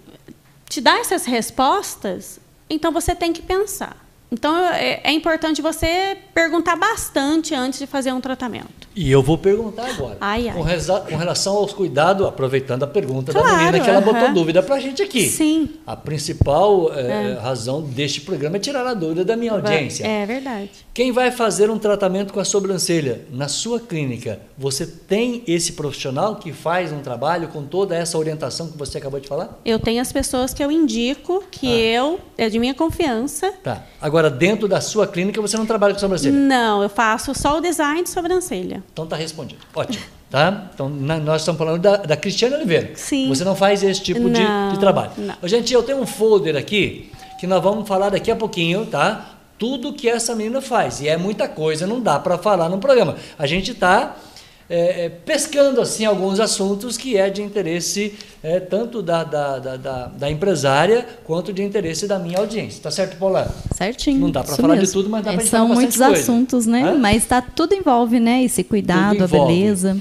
te dar essas respostas, então você tem que pensar. Então é, é importante você perguntar bastante antes de fazer um tratamento. E eu vou perguntar agora. Ai, ai. Com, reza- com relação aos cuidados, aproveitando a pergunta da Claro, menina que ela botou aham. dúvida pra gente aqui. Sim. A principal eh, razão deste programa é tirar a dúvida da minha audiência. É verdade. Quem vai fazer um tratamento com a sobrancelha na sua clínica, você tem esse profissional que faz um trabalho com toda essa orientação que você acabou de falar? Eu tenho as pessoas que eu indico, que eu, é de minha confiança. Tá. Agora, dentro da sua clínica, você não trabalha com sobrancelha. Não, eu faço só o design de sobrancelha. Então tá respondido. Ótimo. Tá? Então na- nós estamos falando da, da Cristiane Oliveira. Sim. Você não faz esse tipo de, Não, de trabalho. não. Gente, eu tenho um folder aqui que nós vamos falar daqui a pouquinho, tá? Tudo que essa menina faz. E é muita coisa, não dá para falar no programa. A gente está pescando assim alguns assuntos que é de interesse é, tanto da, da, da, da- da empresária quanto de interesse da minha audiência. Tá certo, Paula? Certinho. Não dá pra isso falar de mesmo. tudo, mas dá pra É, gente São muitos coisa. assuntos, né? Hã? Mas tá, tudo envolve, né? Esse cuidado, a beleza.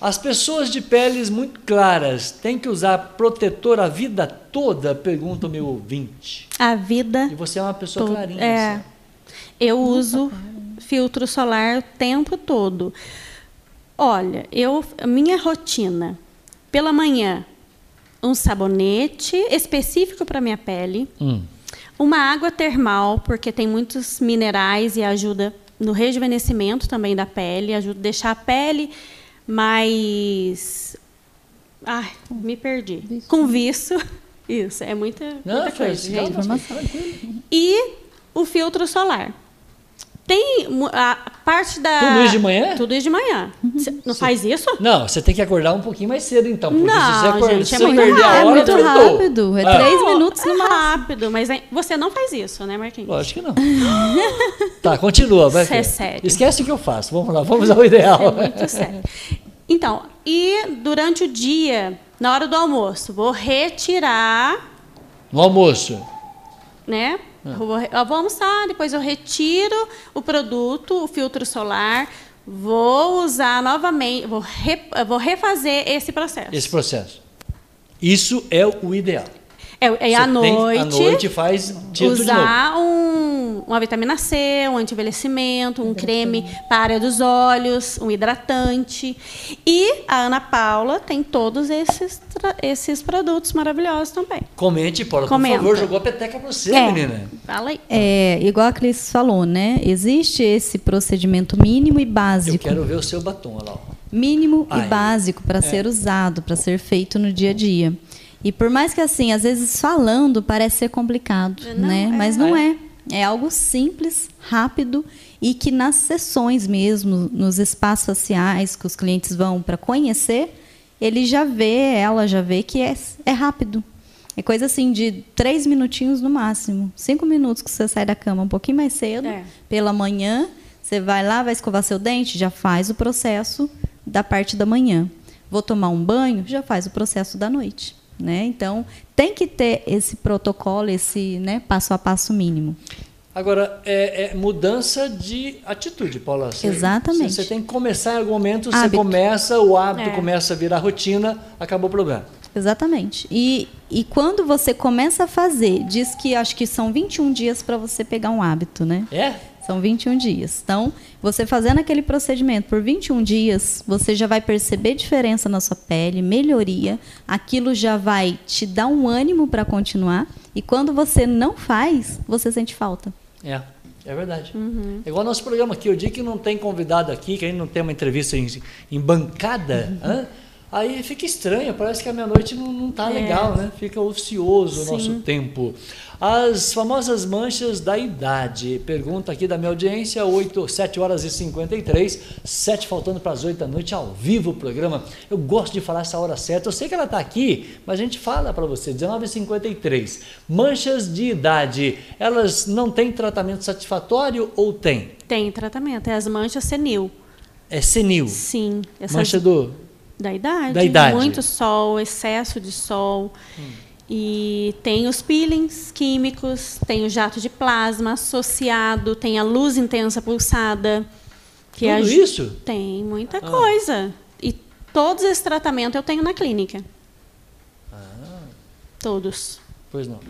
As pessoas de peles muito claras têm que usar protetor a vida toda? Pergunta o meu ouvinte. A vida. E você é uma pessoa clarinha. É. assim. Eu uso filtro solar o tempo todo. Olha, eu, a minha rotina, pela manhã, um sabonete específico para minha pele, Hum. uma água termal, porque tem muitos minerais e ajuda no rejuvenescimento também da pele, ajuda a deixar a pele mais. Ai, me perdi. Com viço. Isso, é muita, Não, muita coisa, faz- gente. E o filtro solar. Tem a parte da. Tudo isso de manhã? Tudo isso de manhã. Cê não faz isso? Não, você tem que acordar um pouquinho mais cedo, então. Porque se Não, você, acordar, gente, se é muito perder rápido. É hora, muito fritou. rápido. É Ah, três minutos no é máximo. rápido, mas é- você não faz isso, né, Marquinhos? Lógico que não. tá, continua. Vai, Isso é sério. Esquece o que eu faço. Vamos lá, vamos ao ideal. É muito sério. Então, e durante o dia, na hora do almoço, vou retirar, No almoço. Né? Eu vou, eu vou almoçar, depois eu retiro o produto, o filtro solar, vou usar novamente, vou, re- vou refazer esse processo. Esse processo. Isso é o ideal. É, é à noite, à noite faz tira tudo de novo. usar um, uma vitamina C, um anti-envelhecimento, um creme para a área dos olhos, um hidratante. E a Ana Paula tem todos esses, esses produtos maravilhosos também. Comente, Paula, por Comenta. favor. Jogou a peteca pra você, É. menina. Fala aí. É, igual a Cris falou, né? Existe esse procedimento mínimo e Eu básico. quero ver o seu batom, olha lá. ó. mínimo Ai. e básico para ser usado, para ser feito no dia a dia. E por mais que assim, às vezes falando parece ser complicado, Não, né? é. Mas não É. é. Algo simples, rápido e que nas sessões mesmo, nos espaços faciais que os clientes vão para conhecer, ele já vê, ela já vê que é, é rápido. É coisa assim de três minutinhos no máximo. Cinco minutos que você sai da cama um pouquinho mais cedo, É. pela manhã, você vai lá, vai escovar seu dente, já faz o processo da parte da manhã. Vou tomar um banho, já faz o processo da noite. Né? Então, tem que ter esse protocolo, esse né, passo a passo mínimo. Agora, é, é mudança de atitude, Paula. Você- Exatamente. Você tem que começar em algum momento, você Hábito. começa, o hábito É. começa a virar rotina, acabou o problema. Exatamente. E, e quando você começa a fazer, diz que acho que são 21 dias para você pegar um hábito, né? É? São 21 dias. Então, você fazendo aquele procedimento por 21 dias, você já vai perceber diferença na sua pele, melhoria. Aquilo já vai te dar um ânimo para continuar. E quando você não faz, você sente falta. É, é verdade. É igual nosso programa aqui, o dia que não tem convidado aqui, que a gente não tem uma entrevista em, em bancada, hã? Aí fica estranho, parece que a meia-noite não, não tá É. legal, né? Fica ocioso o Sim. nosso tempo. As famosas manchas da idade. Pergunta aqui da minha audiência, 8, 7 horas e 53, 7 faltando para as 8 da noite, ao vivo o programa. Eu gosto de falar essa hora certa. Eu sei que ela está aqui, mas a gente fala para você, 19h53. Manchas de idade, elas não têm tratamento satisfatório ou tem? Tem tratamento, é as manchas senil. É senil. Sim. Essas, Mancha do. Da idade. Da idade. Muito sol, excesso de sol. E tem os peelings químicos, tem o jato de plasma associado, tem a luz intensa pulsada. Que Tudo aju- isso? Tem muita Ah. coisa. E todos esse tratamento eu tenho na clínica. Ah. Todos. Pois não.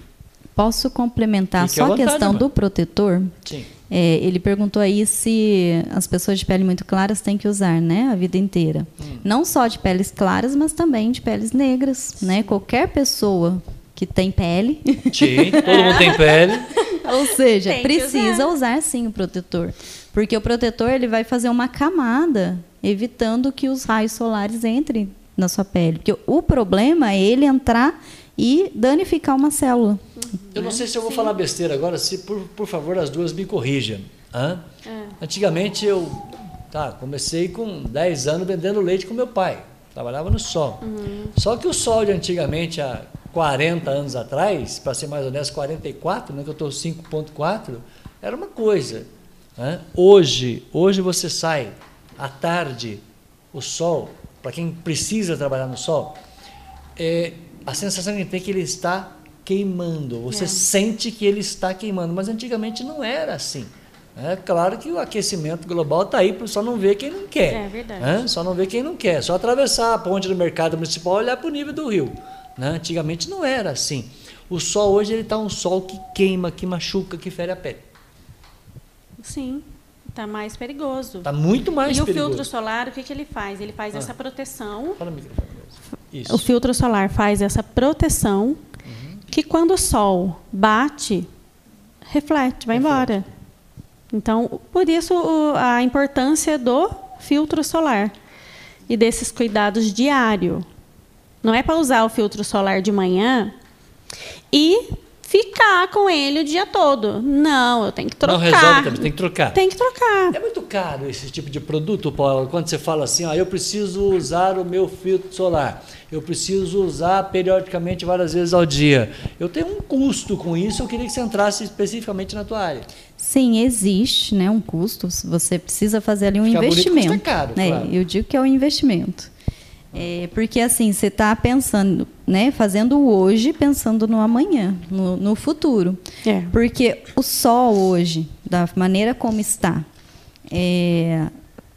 Posso complementar Fique só a vontade, questão amor. do protetor? Sim. É, ele perguntou aí se as pessoas de pele muito claras têm que usar, né, a vida inteira. Hum. Não só de peles claras, mas também de peles negras, né? Qualquer pessoa que tem pele, Sim, todo mundo tem pele. ou seja, precisa usar. usar. sim o protetor, porque o protetor ele vai fazer uma camada, evitando que os raios solares entrem na sua pele. Porque o problema é ele entrar e danificar uma célula. Eu não sei se eu vou falar besteira agora, se por, por favor as duas me corrijam. Hã? Antigamente eu tá, comecei com 10 anos vendendo leite com meu pai. Trabalhava no sol. Só que o sol de antigamente, há 40 anos atrás, para ser mais honesto, 44, né, que eu estou 5.4, era uma coisa. hã? Hoje, hoje você sai à tarde, o sol, para quem precisa trabalhar no sol, é, a sensação que tem é que ele está queimando. Você É. sente que ele está queimando, mas antigamente não era assim. É claro que o aquecimento global está aí, só não vê quem não quer. É verdade. Só não vê quem não quer. Só atravessar a ponte do mercado municipal e olhar para o nível do rio. né? Antigamente não era assim. O sol hoje ele está um sol que queima, que machuca, que fere a pele. Sim. Está mais perigoso. Está muito mais e o perigoso. filtro solar, o que, que ele faz? Ele faz Ah. essa proteção. Fala no microfone. Isso. O filtro solar faz essa proteção que quando o sol bate, reflete, vai Reflete. embora. Então, por isso a importância do filtro solar e desses cuidados diários. Não é para usar o filtro solar de manhã e ficar com ele o dia todo. Não, eu tenho que trocar. Não resolve também, tem que trocar. Tem que trocar. É muito caro esse tipo de produto, Paulo, quando você fala assim, ó, eu preciso usar o meu filtro solar, eu preciso usar periodicamente várias vezes ao dia. Eu tenho um custo com isso, eu queria que você entrasse especificamente na tua área. Sim, existe né, um custo. Você precisa fazer ali um Ficar bonito investimento. custa caro, né? claro. Eu digo que é um investimento. É, porque assim, você está pensando, né, fazendo o hoje, pensando no amanhã, no, no futuro. É. Porque o sol hoje, da maneira como está, é,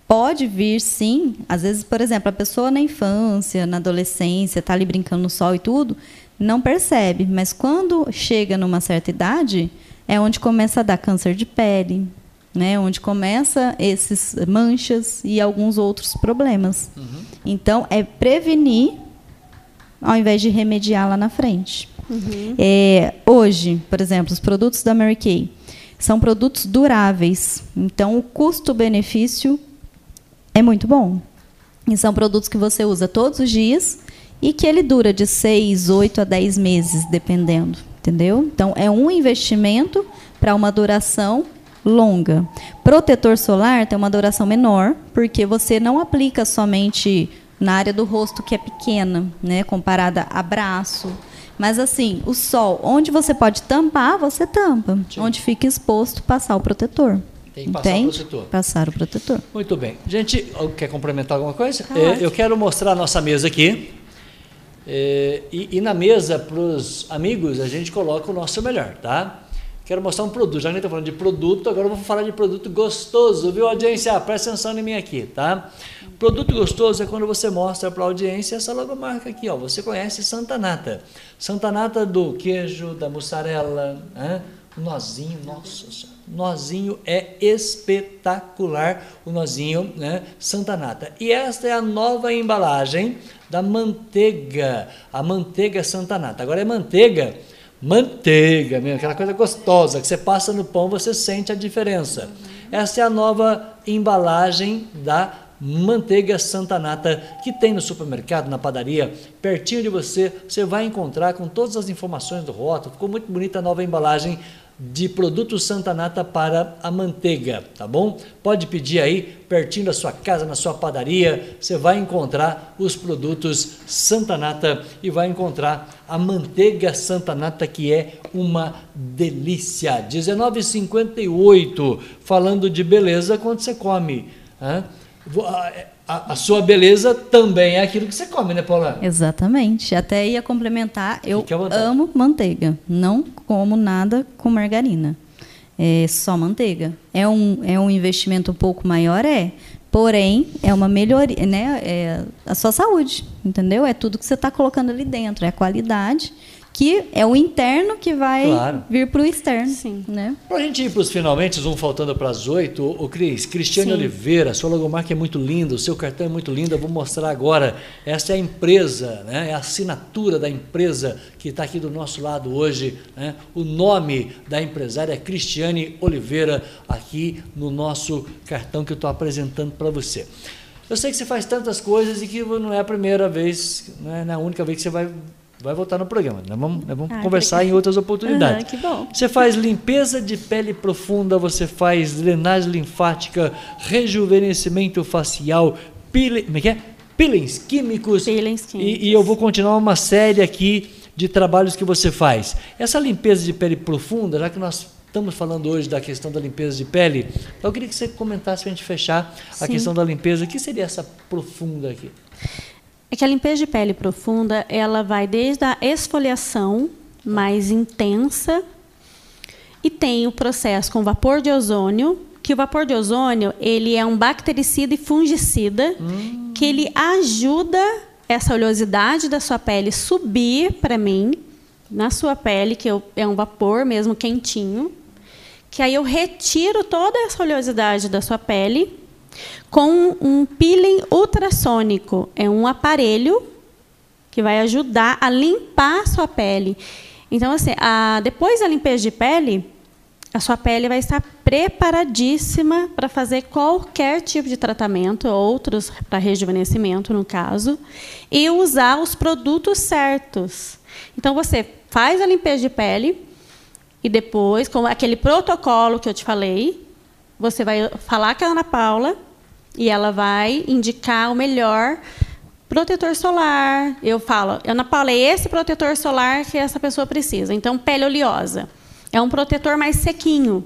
pode vir sim, às vezes, por exemplo, a pessoa na infância, na adolescência, está ali brincando no sol e tudo, não percebe, mas quando chega numa certa idade, é onde começa a dar câncer de pele, né? onde começa esses manchas e alguns outros problemas. Então, é prevenir ao invés de remediar lá na frente. É, hoje, por exemplo, os produtos da Mary Kay são produtos duráveis. Então, o custo-benefício é muito bom. E são produtos que você usa todos os dias e que ele dura de 6, 8 a 10 meses, dependendo. Entendeu? Então, é um investimento para uma duração longa. Protetor solar tem uma duração menor, porque você não aplica somente na área do rosto que é pequena, né, comparada a braço. Mas assim, o sol, onde você pode tampar, você tampa. Sim. Onde fica exposto, passar o protetor. Tem que passar o protetor. Passar o protetor. Muito bem. Gente, quer complementar alguma coisa? Tá É, eu quero mostrar a nossa mesa aqui. É, e, e na mesa, para os amigos, a gente coloca o nosso melhor, tá? Quero mostrar um produto. Já que a gente está falando de produto, agora eu vou falar de produto gostoso, viu, audiência? Presta atenção em mim aqui, tá? Produto gostoso é quando você mostra para a audiência essa logomarca aqui, ó. Você conhece Santa Nata. Santa Nata do queijo, da mussarela, né? o nozinho, nossa. Nozinho é espetacular, o nozinho, né? Santa Nata. E esta é a nova embalagem da manteiga, a manteiga Santa Nata. Agora é manteiga, manteiga mesmo, aquela coisa gostosa que você passa no pão, você sente a diferença. Essa é a nova embalagem da manteiga Santa Nata que tem no supermercado, na padaria, pertinho de você, você vai encontrar com todas as informações do rótulo. Ficou muito bonita a nova embalagem de produto Santa Nata para a manteiga, tá bom? Pode pedir aí, pertinho da sua casa, na sua padaria, você vai encontrar os produtos Santa Nata e vai encontrar a manteiga Santa Nata que é uma delícia. 19,58, falando de beleza quando você come. hã? A, a, sua beleza também é aquilo que você come, né, Paula? Exatamente. Até ia complementar, eu amo manteiga. Não como nada com margarina. É só manteiga. É um, é um investimento um pouco maior, é. Porém, é uma melhoria, né? É a sua saúde, entendeu? É tudo que você está colocando ali dentro, é a qualidade que é o interno que vai claro. vir para o externo. Sim. Né? Para a gente ir para os finalmente, vamos faltando para as oito. O Cris, Cristiane Sim. Oliveira, sua logomarca é muito linda, o seu cartão é muito lindo, eu vou mostrar agora. Essa é a empresa, né? é a assinatura da empresa que está aqui do nosso lado hoje. Né? O nome da empresária é Cristiane Oliveira, aqui no nosso cartão que eu estou apresentando para você. Eu sei que você faz tantas coisas e que não é a primeira vez, não é a única vez que você vai vai voltar no programa. Nós vamos, nós vamos ah, conversar em outras oportunidades. Uhum, que bom. Você faz limpeza de pele profunda, você faz drenagem linfática, rejuvenescimento facial, pile, como é que é? peelings químicos. Peelings químicos. E, e eu vou continuar uma série aqui de trabalhos que você faz. Essa limpeza de pele profunda, já que nós estamos falando hoje da questão da limpeza de pele, eu queria que você comentasse para a gente fechar Sim. a questão da limpeza. O que seria essa profunda aqui? É que a limpeza de pele profunda, ela vai desde a esfoliação mais intensa e tem o processo com vapor de ozônio, que o vapor de ozônio, ele é um bactericida e fungicida, hum. que ele ajuda essa oleosidade da sua pele subir para mim, na sua pele, que é um vapor mesmo quentinho, que aí eu retiro toda essa oleosidade da sua pele com um peeling ultrassônico. É um aparelho que vai ajudar a limpar a sua pele. Então, assim, a, depois da limpeza de pele, a sua pele vai estar preparadíssima para fazer qualquer tipo de tratamento, outros para rejuvenescimento, no caso, e usar os produtos certos. Então, você faz a limpeza de pele e depois, com aquele protocolo que eu te falei, você vai falar com a Ana Paula e ela vai indicar o melhor protetor solar. Eu falo, Ana Paula, é esse protetor solar que essa pessoa precisa. Então, pele oleosa. É um protetor mais sequinho.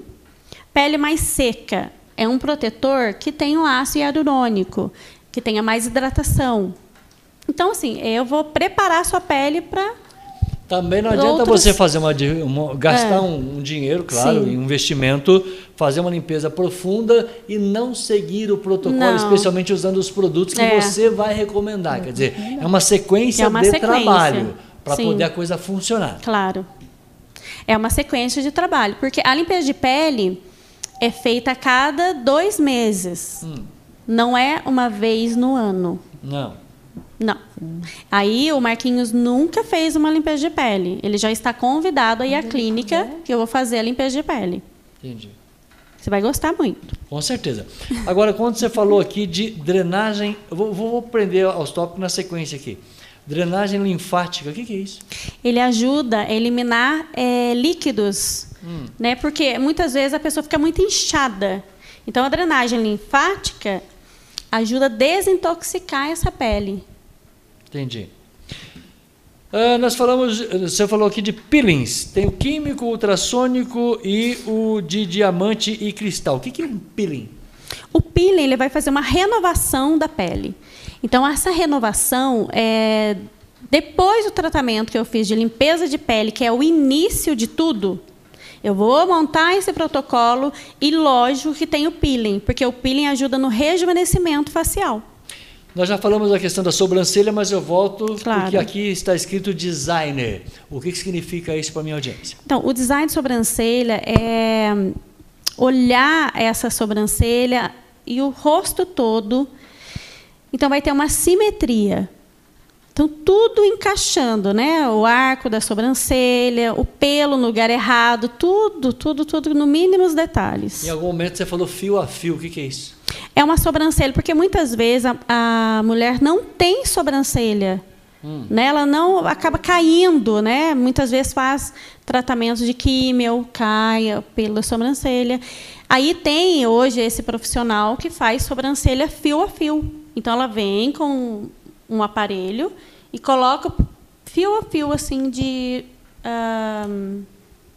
Pele mais seca. É um protetor que tem o ácido hialurônico, que tenha mais hidratação. Então, assim, eu vou preparar a sua pele para também não adianta Outros... você fazer uma, uma gastar é. um, um, dinheiro, claro, Sim. em investimento, fazer uma limpeza profunda e não seguir o protocolo, não. especialmente usando os produtos que é. você vai recomendar. Quer dizer, é uma sequência é uma de sequência. trabalho para poder a coisa funcionar. Claro. É uma sequência de trabalho, porque a limpeza de pele é feita a cada dois meses. Hum. Não é uma vez no ano. Não. Não. Aí o Marquinhos nunca fez uma limpeza de pele. Ele já está convidado aí à clínica que eu vou fazer a limpeza de pele. Entendi. Você vai gostar muito. Com certeza. Agora, quando você falou aqui de drenagem, vou, vou prender aos tópicos na sequência aqui. Drenagem linfática, o que, que é isso? Ele ajuda a eliminar é, líquidos, hum. né? Porque muitas vezes a pessoa fica muito inchada. Então, a drenagem linfática ajuda a desintoxicar essa pele. Entendi. Uh, nós falamos, você falou aqui de peelings. Tem o químico, o ultrassônico e o de diamante e cristal. O que é um peeling? O peeling ele vai fazer uma renovação da pele. Então, essa renovação é depois do tratamento que eu fiz de limpeza de pele, que é o início de tudo. Eu vou montar esse protocolo e, lógico, que tem o peeling, porque o peeling ajuda no rejuvenescimento facial. Nós já falamos da questão da sobrancelha, mas eu volto claro. porque aqui está escrito designer. O que, que significa isso para a minha audiência? Então, o design de sobrancelha é olhar essa sobrancelha e o rosto todo. Então, vai ter uma simetria. Então, tudo encaixando, né? O arco da sobrancelha, o pelo no lugar errado, tudo, tudo, tudo, no mínimos detalhes. Em algum momento você falou fio a fio, o que, que é isso? É uma sobrancelha, porque muitas vezes a, a mulher não tem sobrancelha. Hum. Né? Ela não acaba caindo, né? Muitas vezes faz tratamentos de químio, cai pela sobrancelha. Aí tem hoje esse profissional que faz sobrancelha fio a fio. Então ela vem com um aparelho e coloca fio a fio assim de um,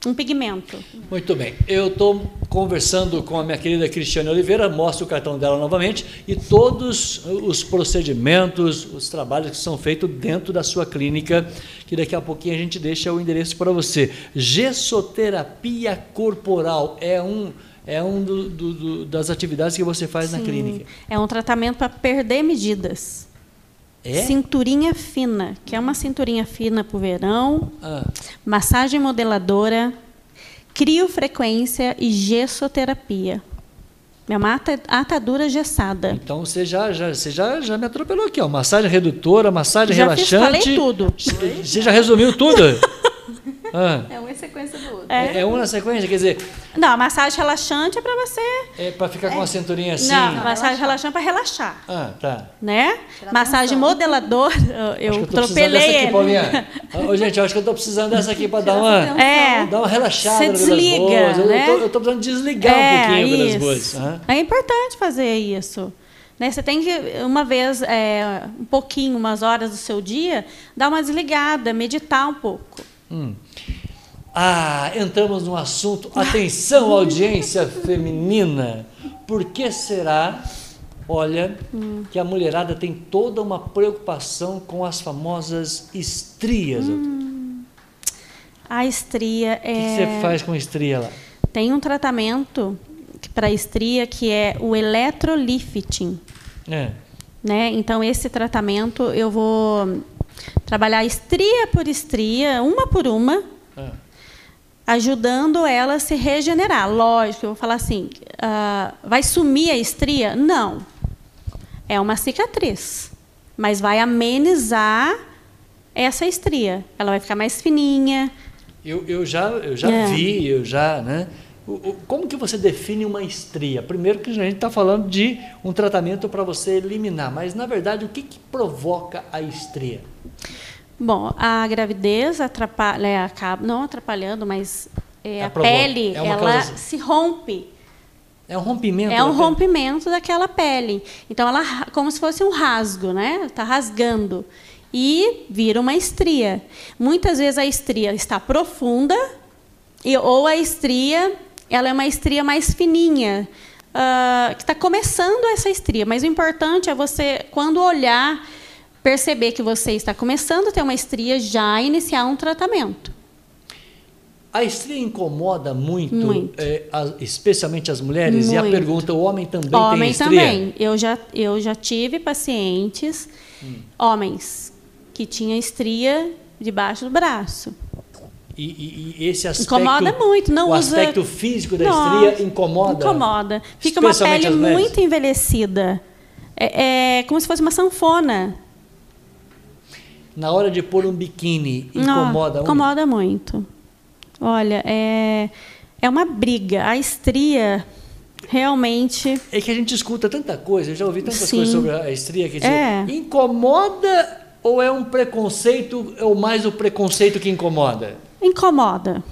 um pigmento. Muito bem. Eu estou conversando com a minha querida Cristiane Oliveira, mostro o cartão dela novamente, e todos os procedimentos, os trabalhos que são feitos dentro da sua clínica, que daqui a pouquinho a gente deixa o endereço para você. Gessoterapia corporal é um. É um do, do, do, das atividades que você faz Sim. na clínica. É um tratamento para perder medidas. É? Cinturinha fina, que é uma cinturinha fina para o verão, Ah, massagem modeladora, criofrequência e gessoterapia. É uma ata- atadura gessada. então você já, já, você já, já me atropelou aqui, ó. Massagem redutora, massagem Já relaxante. falei tudo. Você já resumiu tudo? Ah, É uma sequência do outro. é. é uma na sequência, quer dizer, Não, a massagem relaxante é para você. é para ficar com a cinturinha assim. Não, massagem relaxante para relaxar. Ah, tá. Né? Massagem modeladora, eu, eu dessa aqui. Paulinha. Ô, gente, eu acho que eu tô precisando dessa aqui para dar uma, É. dar uma relaxada Você desliga, né? eu, tô, eu tô precisando desligar um pouquinho isso. Boas. Aham. É importante fazer isso. Né? Você tem que, uma vez, é, um pouquinho, umas horas do seu dia, dar uma desligada, meditar um pouco. Hum. Ah, entramos num assunto. Atenção, audiência feminina. Por que será, olha, Hum. que a mulherada tem toda uma preocupação com as famosas estrias? Hum. A estria O que, que é. você faz com estria lá? Tem um tratamento para estria que é o electrolifting. É. Né? Então, esse tratamento eu vou trabalhar estria por estria, uma por uma, Ah. ajudando ela a se regenerar. Lógico, eu vou falar assim: ah, vai sumir a estria? Não. É uma cicatriz, mas vai amenizar essa estria. Ela vai ficar mais fininha. Eu, eu já, eu já É. vi, eu já, né? Como que você define uma estria? Primeiro que a gente está falando de um tratamento para você eliminar, mas na verdade o que, que provoca a estria? Bom, a gravidez atrapalha, é, acaba, não atrapalhando, mas é, a provo- pele é ela causa- se rompe. É um rompimento. É um da pele? rompimento daquela pele. Então, ela como se fosse um rasgo, né? Está rasgando. E vira uma estria. Muitas vezes a estria está profunda, e, ou a estria ela é uma estria mais fininha, ah, que está começando essa estria. Mas o importante é você, quando olhar, perceber que você está começando a ter uma estria, já iniciar um tratamento. A estria incomoda muito, Muito. é, as- especialmente as mulheres? E a Muito. pergunta, o homem também tem Homem estria? também. Eu já, eu já tive pacientes, homens, que tinham estria debaixo do braço. E, e- e esse aspecto... Incomoda muito, não o usa- aspecto físico da Nossa, estria incomoda? Incomoda. Fica uma pele muito envelhecida. É, é como se fosse uma sanfona. Na hora de pôr um biquíni, Não, incomoda muito? Incomoda muito. Olha, é, é uma briga. A estria realmente. É que a gente escuta tanta coisa, eu já ouvi tantas Sim. coisas sobre a estria que É. dizer, incomoda ou é um preconceito, ou mais o preconceito que incomoda? Incomoda.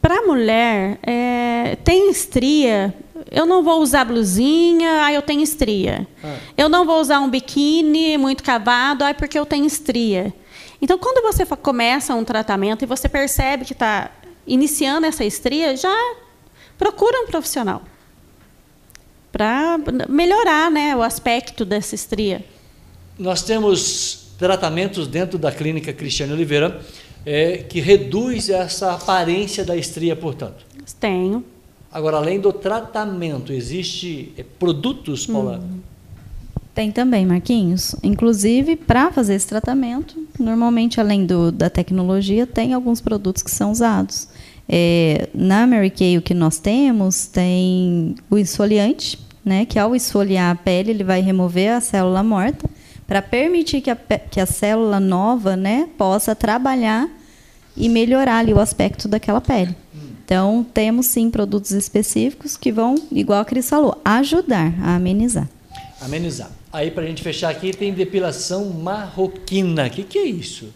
Para a mulher, é, tem estria. Eu não vou usar blusinha, aí eu tenho estria. Ah. Eu não vou usar um biquíni muito cavado, aí porque eu tenho estria. Então, quando você começa um tratamento e você percebe que está iniciando essa estria, já procura um profissional para melhorar né, o aspecto dessa estria. Nós temos tratamentos dentro da clínica Cristiane Oliveira é, que reduz essa aparência da estria, portanto. Tenho. Agora, além do tratamento, existe é, produtos, Paula? Hum. Tem também, Marquinhos. Inclusive, para fazer esse tratamento, normalmente, além do, da tecnologia, tem alguns produtos que são usados. É, na Mary Kay, o que nós temos, tem o esfoliante, né, que ao esfoliar a pele, ele vai remover a célula morta, para permitir que a, que a célula nova né, possa trabalhar e melhorar ali o aspecto daquela pele. Então, temos sim produtos específicos que vão, igual a Cris falou, ajudar a amenizar. Amenizar. Aí, para a gente fechar aqui, tem depilação marroquina. O que, que é isso?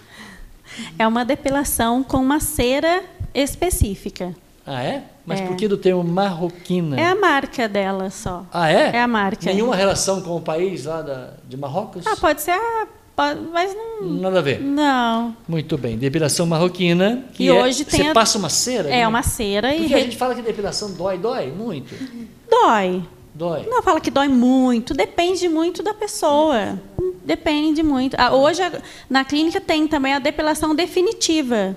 É uma depilação com uma cera específica. Ah, é? Mas É. por que do termo marroquina? É a marca dela só. Ah, é? É a marca. Nenhuma relação com o país lá da, de Marrocos? Ah, pode ser a pode- mas não. Nada a ver. Não. Muito bem. Depilação marroquina. Que E é- hoje tem Você a- passa uma cera? É né? uma cera e Porque a re- gente fala que depilação dói, dói muito. dói. Dói. Não fala que dói muito, depende muito da pessoa. Depende muito. Ah, Hoje a- na clínica tem também a depilação definitiva,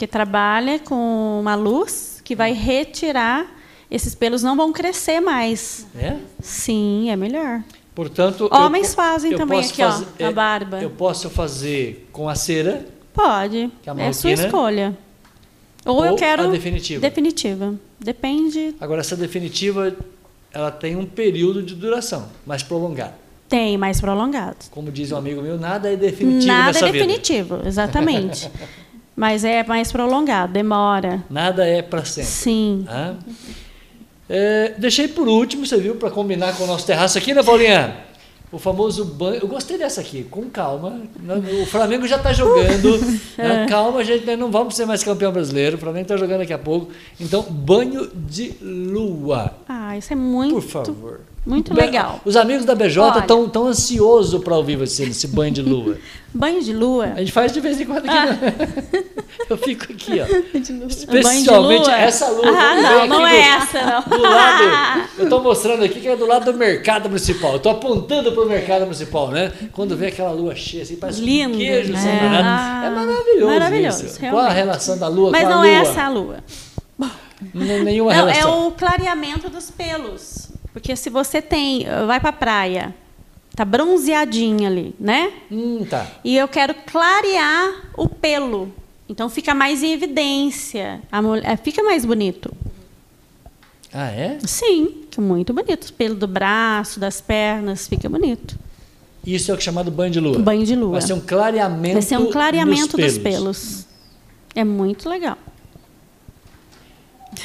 que trabalha com uma luz que vai retirar esses pelos não vão crescer mais. É? Sim, é melhor. Portanto, Homens eu, fazem eu também aqui, ó, fazer- na é, barba. Eu posso fazer com a cera. Pode. Que é a É a sua escolha. Ou, Ou eu quero a definitiva? Definitiva. Depende. Agora, essa definitiva, ela tem um período de duração mais prolongado. Tem mais prolongado. Como diz um amigo meu, nada é definitivo Nada nessa é vida. definitivo, exatamente. Mas é mais prolongado, demora. Nada é para sempre. Sim. Tá? É, deixei por último, você viu, para combinar com o nosso terraço aqui, né, Paulinha? O famoso banho. Eu gostei dessa aqui, com calma. O Flamengo já está jogando. É. né? Calma, gente, nós não vamos ser mais campeão brasileiro. O Flamengo está jogando daqui a pouco. Então, banho de lua. Ah, isso é muito, Por favor. Muito legal. Os amigos da BJ estão tão ansiosos para ouvir você nesse banho de lua. Banho de lua. A gente faz de vez em quando aqui. Ah. Eu fico aqui, ó. Especialmente lua? essa lua. Ah, não, não do- é essa, não. Do lado, eu estou mostrando aqui que é do lado do mercado municipal. Eu estou apontando para o mercado municipal, né? Quando vê aquela lua cheia, assim, parece Lindo, um queijo né? Ah, é maravilhoso. maravilhoso, isso. Qual a relação da lua Mas com a não lua? é essa a lua. N- Nenhuma Não, é relação. o clareamento dos pelos. Porque se você tem, vai pra praia, tá bronzeadinha ali, né? Hum, tá. E eu quero clarear o pelo. Então fica mais em evidência. A mulher, fica mais bonito. Ah, é? Sim, fica muito bonito. O pelo do braço, das pernas, fica bonito. Isso é o que é chamado banho de lua. Banho de lua. Vai ser um clareamento Vai ser um clareamento dos dos pelos. É muito legal.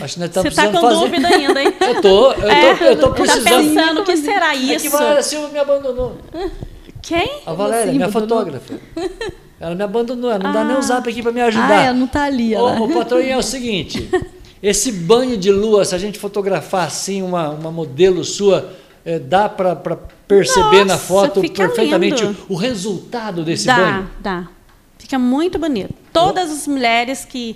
Acho que nós estamos Você tá com fazer... dúvida ainda, hein? Eu tô, eu tô, É, eu tô tá precisando. pensando o que será É que isso? Valéria Silva me abandonou. Quem? A Valéria, minha fotógrafa. Ela me abandonou, ela não dá nem o zap aqui para me ajudar. Ah, ela não tá ali, ela. Ô, ô, patroinha, é o seguinte: esse banho de lua, se a gente fotografar assim uma, uma modelo sua, eh, dá para perceber na Nossa, foto fica perfeitamente o, o resultado desse dá, banho? dá. Fica muito bonito. Todas as mulheres que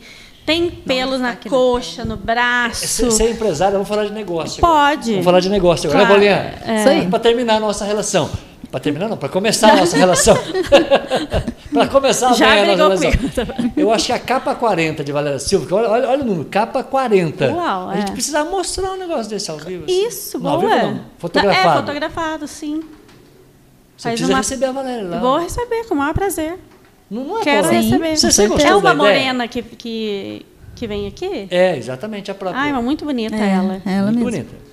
têm pelos na coxa, no braço. Você é empresária, vamos falar de negócio. agora. Pode. Vamos falar de negócio agora, Claro, né, Paulinha? Isso aí. Para terminar a nossa relação. Para terminar, não, para começar a nossa relação. para começar Já a nossa relação. comigo. Eu acho que a capa 40 de Valéria Silva, que olha, olha, olha o número, capa 40. Uau, a gente é. precisa mostrar um negócio desse ao vivo. assim. Isso, não, ao boa. vivo não, fotografado. É, fotografado, sim. Você Faz precisa uma- receber a Valéria lá. Vou receber, com o maior prazer. Não, não é Quero Paula? receber. Você, você gostou É uma da ideia? morena que, que, que vem aqui? É, exatamente a própria. Ai, mas muito bonita É, ela. é ela Muito mesmo. bonita.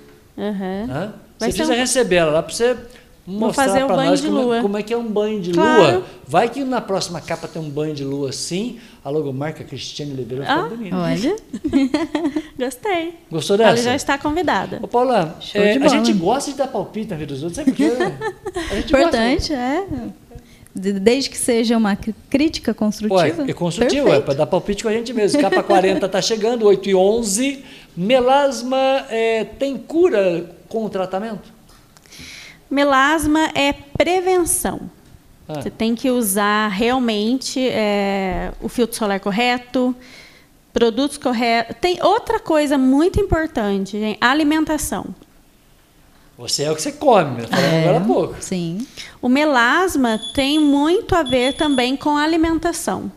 Vai Você precisa um- receber ela lá para você mostrar para nós como, é- lua. como é que é um banho de Claro. lua. Vai que na próxima capa tem um banho de lua assim, a logomarca Cristiane Oliveira ficar Ah, bonita. Olha. é Gostei. Gostou Ela dessa? já está convidada. Ô, Paula, é, a gente gosta de dar palpite na vida dos outros, sabe por quê? A gente Importante, é. De- Desde que seja uma crítica construtiva. Pô, é construtivo, é para dar palpite com a gente mesmo. Capa 40 está chegando, 8 e 11. Melasma é, tem cura com o tratamento? Melasma é prevenção. Ah. Você tem que usar realmente é, o filtro solar correto, produtos corretos. Tem outra coisa muito importante, gente, alimentação. Você é o que você come, né? falando É, agora há pouco. Sim. O melasma tem muito a ver também com a alimentação.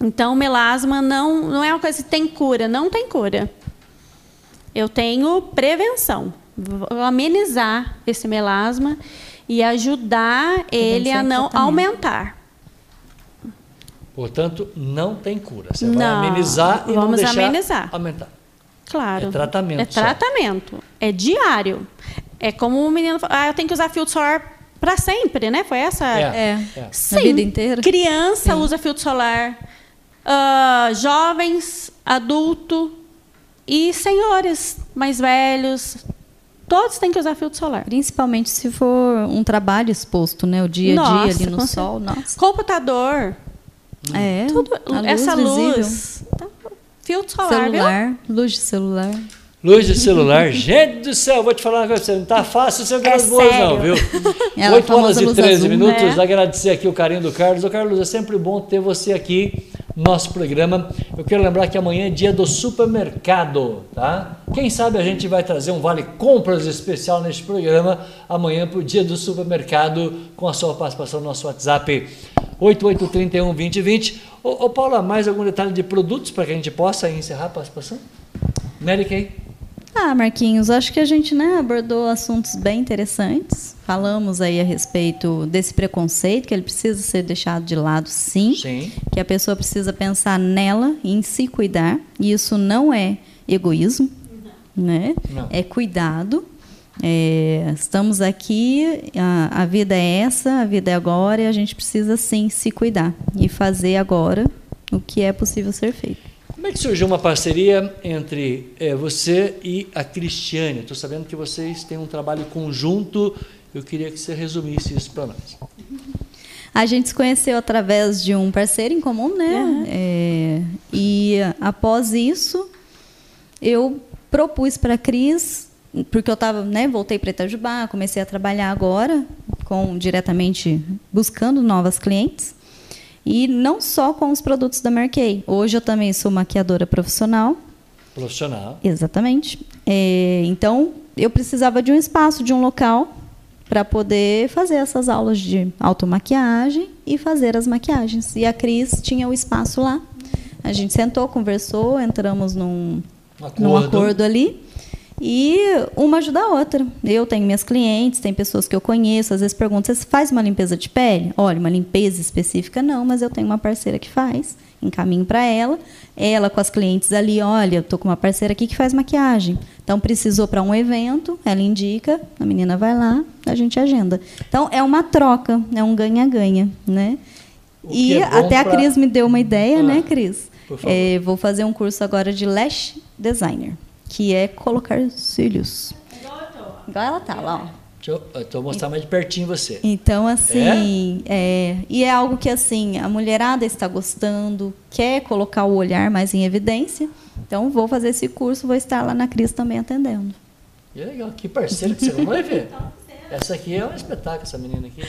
Então, o melasma não, não é uma coisa que tem cura, não tem cura. Eu tenho prevenção. Vou amenizar esse melasma e ajudar ele a não aumentar. Portanto, não tem cura. Você Não, vai amenizar e não vamos deixar amenizar. aumentar. Claro. É tratamento É só. tratamento. É diário. É como o menino falou, ah, eu tenho que usar filtro solar para sempre, né? Foi essa? É. É. Sim. vida inteira? Criança usa filtro solar, ah, jovens, adulto e senhores mais velhos. Todos têm que usar filtro solar. Principalmente se for um trabalho exposto, né? O dia a dia Nossa, ali no sol. Nossa. Computador, É. tudo, a luz essa visível. luz. tá? Filtro solar, viu? Celular, luz de celular. Luz de celular. Gente do céu, vou te falar uma coisa, não tá fácil ser É boas boas não, viu? Ela 8 horas e luz 13 azul, minutos. né? Agradecer aqui o carinho do Carlos. Ô Carlos, é sempre bom ter você aqui no nosso programa. Eu quero lembrar que amanhã é dia do supermercado, tá? Quem sabe a gente vai trazer um vale compras especial neste programa amanhã para o dia do supermercado com a sua participação no nosso WhatsApp 8831 2020. Ô, ô Paula, mais algum detalhe de produtos para que a gente possa encerrar a participação? Mary Kay? Ah, Marquinhos, acho que a gente né, abordou assuntos bem interessantes. Falamos aí a respeito desse preconceito, que ele precisa ser deixado de lado, sim. Sim. Que a pessoa precisa pensar nela em se cuidar. E isso não é egoísmo, né? Não. É cuidado. É, estamos aqui, a, a vida é essa, a vida é agora, e a gente precisa sim se cuidar e fazer agora o que é possível ser feito. Como é que surgiu uma parceria entre eh, você e a Cristiane? Estou sabendo que vocês têm um trabalho conjunto. Eu queria que você resumisse isso para nós. A gente se conheceu através de um parceiro em comum, né? É, e após isso, eu propus para a Cris, porque eu estava, né? Voltei para Itajubá, comecei a trabalhar agora com diretamente buscando novas clientes e não só com os produtos da Marquei. Hoje eu também sou maquiadora profissional. Profissional. Exatamente. É, então, eu precisava de um espaço, de um local para poder fazer essas aulas de automaquiagem e fazer as maquiagens. E a Cris tinha o espaço lá. A gente sentou, conversou, entramos num, num acordo ali. E uma ajuda a outra. Eu tenho minhas clientes, tem pessoas que eu conheço, às vezes perguntam: você faz uma limpeza de pele? Olha, uma limpeza específica não, mas eu tenho uma parceira que faz, encaminho para ela. Ela com as clientes ali: olha, eu tô com uma parceira aqui que faz maquiagem. Então precisou para um evento, ela indica, a menina vai lá, a gente agenda. Então é uma troca, é um ganha-ganha, né? E é até a pra- Cris me deu uma ideia, Ah, né, Cris? É, vou fazer um curso agora de lash designer, que é colocar cílios. Igual ela tá lá, ó. Deixa eu, eu mostrar mais de pertinho você. Então, assim, é? e é algo que assim a mulherada está gostando, quer colocar o olhar mais em evidência. Então, vou fazer esse curso, vou estar lá na Cris também atendendo. Que legal, que parceiro que você não vai ver. Essa aqui é um espetáculo, essa menina aqui.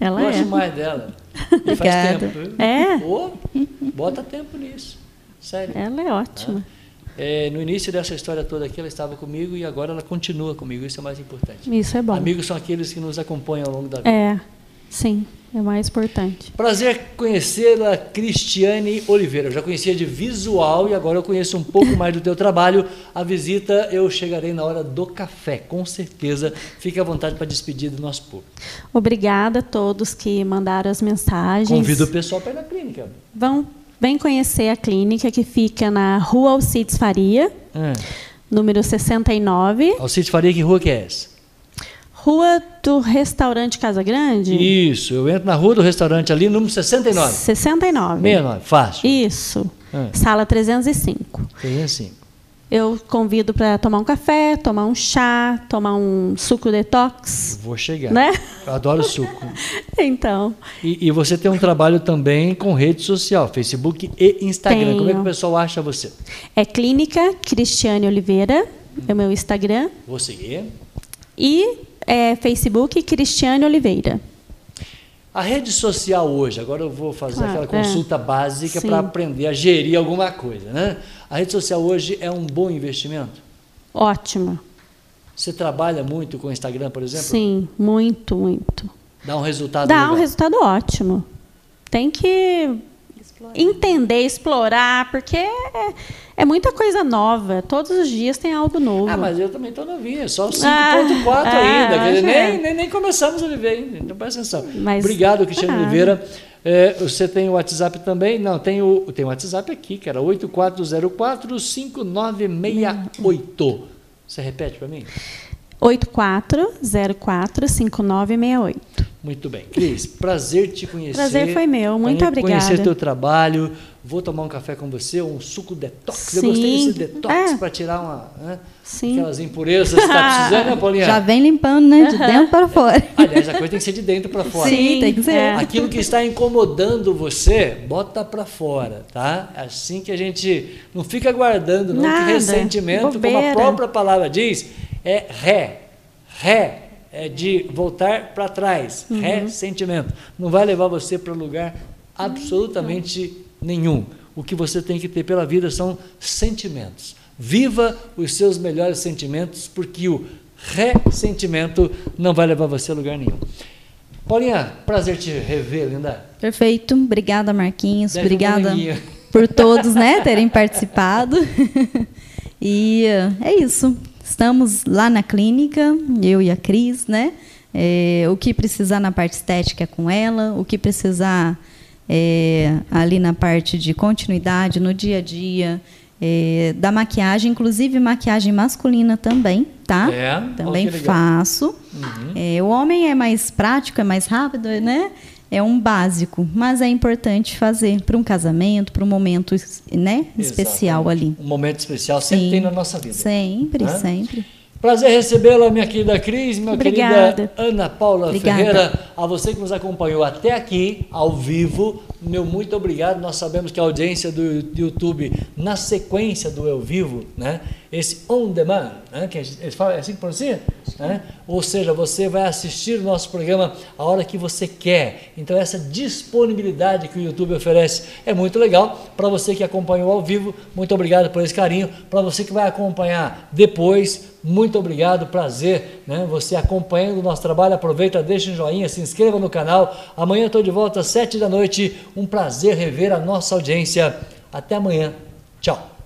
Ela Gosto é. demais dela. E faz Obrigada. tempo. É? Bota tempo nisso. Sério. Ela é ótima. É, no início dessa história toda aqui, ela estava comigo e agora ela continua comigo. Isso é mais importante. Isso é bom. Amigos são aqueles que nos acompanham ao longo da vida. É, sim, é mais importante. Prazer conhecê-la, Cristiane Oliveira. Eu já conhecia de visual e agora eu conheço um pouco mais do teu trabalho. A visita eu chegarei na hora do café, com certeza. Fique à vontade para despedir do nosso público. Obrigada a todos que mandaram as mensagens. Convido o pessoal para ir na clínica. Vão, vem conhecer a clínica que fica na Rua Alcides Faria, Ah, número 69, Alcide Faria, que rua que é essa? Rua do Restaurante Casa Grande. Isso, eu entro na rua do restaurante ali, número 69. 69. 69, fácil. Isso. Ah. Sala 305. Tem assim. Eu convido para tomar um café, tomar um chá, tomar um suco detox, Vou chegar. né? Adoro suco. Então, E, e você tem um trabalho também com rede social, Facebook e Instagram. Tenho. Como é que o pessoal acha você? é Clínica Cristiane Oliveira, é o meu Instagram, Vou seguir. e é, Facebook Cristiane Oliveira. A rede social hoje, agora eu vou fazer Claro, aquela é. consulta básica para aprender a gerir alguma coisa, né? A rede social hoje é um bom investimento? Ótima. Você trabalha muito com o Instagram, por exemplo? Sim, muito, muito. Dá um resultado Dá um legal. resultado ótimo. Tem que entender, explorar, porque é, é muita coisa nova. Todos os dias tem algo novo. Ah, mas eu também estou novinha, só 5.4 Ah, ainda. ah, quer dizer, é. nem, nem, nem começamos a viver ainda. Então presta atenção. Mas- Obrigado, Cristiano Ah. Oliveira. É, você tem o WhatsApp também? Não, tem o, tem o WhatsApp aqui, que era 8404-5968. Você repete para mim? 84045968. Muito bem. Cris, prazer te conhecer. Prazer foi meu. Muito Também obrigada. Conhecer teu trabalho. Vou tomar um café com você, um suco detox. Sim. Eu gostei desse detox É. para tirar uma, né, Sim. aquelas impurezas que está precisando, né, Paulinha? Já vem limpando, né? De dentro para fora. Aliás, a coisa tem que ser de dentro para fora. Sim, tem que ser. é. Aquilo que está incomodando você, bota para fora, tá? É Assim que a gente não fica guardando, não. Nada, Que ressentimento, como a bobeira. própria palavra diz, é ré. Ré é de voltar para trás. Uhum. Ressentimento. Não vai levar você para lugar absolutamente nenhum. O que você tem que ter pela vida são sentimentos. Viva os seus melhores sentimentos, porque o ressentimento não vai levar você a lugar nenhum. Paulinha, prazer te rever, linda. Perfeito. Obrigada, Marquinhos. Deve Obrigada por todos, né, terem participado. E é isso. Estamos lá na clínica, eu e a Cris, né? É, o que precisar na parte estética é com ela, o que precisar é, ali na parte de continuidade no dia a dia, é, da maquiagem, inclusive maquiagem masculina também, tá? É? Também faço. Uhum. É, o homem é mais prático, é mais rápido, né? É um básico, mas é importante fazer para um casamento, para um momento né, especial ali. Um momento especial sempre Sim. tem na nossa vida. Sempre, Né? sempre. Prazer recebê-la, minha querida Cris, minha Obrigada. querida Ana Paula Obrigada. Ferreira. A você que nos acompanhou até aqui, ao vivo, meu muito obrigado. Nós sabemos que a audiência do YouTube, na sequência do Eu Vivo, né? Esse on demand, né? que eles falam, é assim que pronuncia? Né? Ou seja, você vai assistir o nosso programa a hora que você quer. Então, essa disponibilidade que o YouTube oferece é muito legal. Para você que acompanhou ao vivo, muito obrigado por esse carinho. Para você que vai acompanhar depois, muito obrigado, prazer, né? Você acompanhando o nosso trabalho, aproveita, deixa um joinha, se inscreva no canal. Amanhã estou de volta às sete da noite. Um prazer rever a nossa audiência. Até amanhã. Tchau.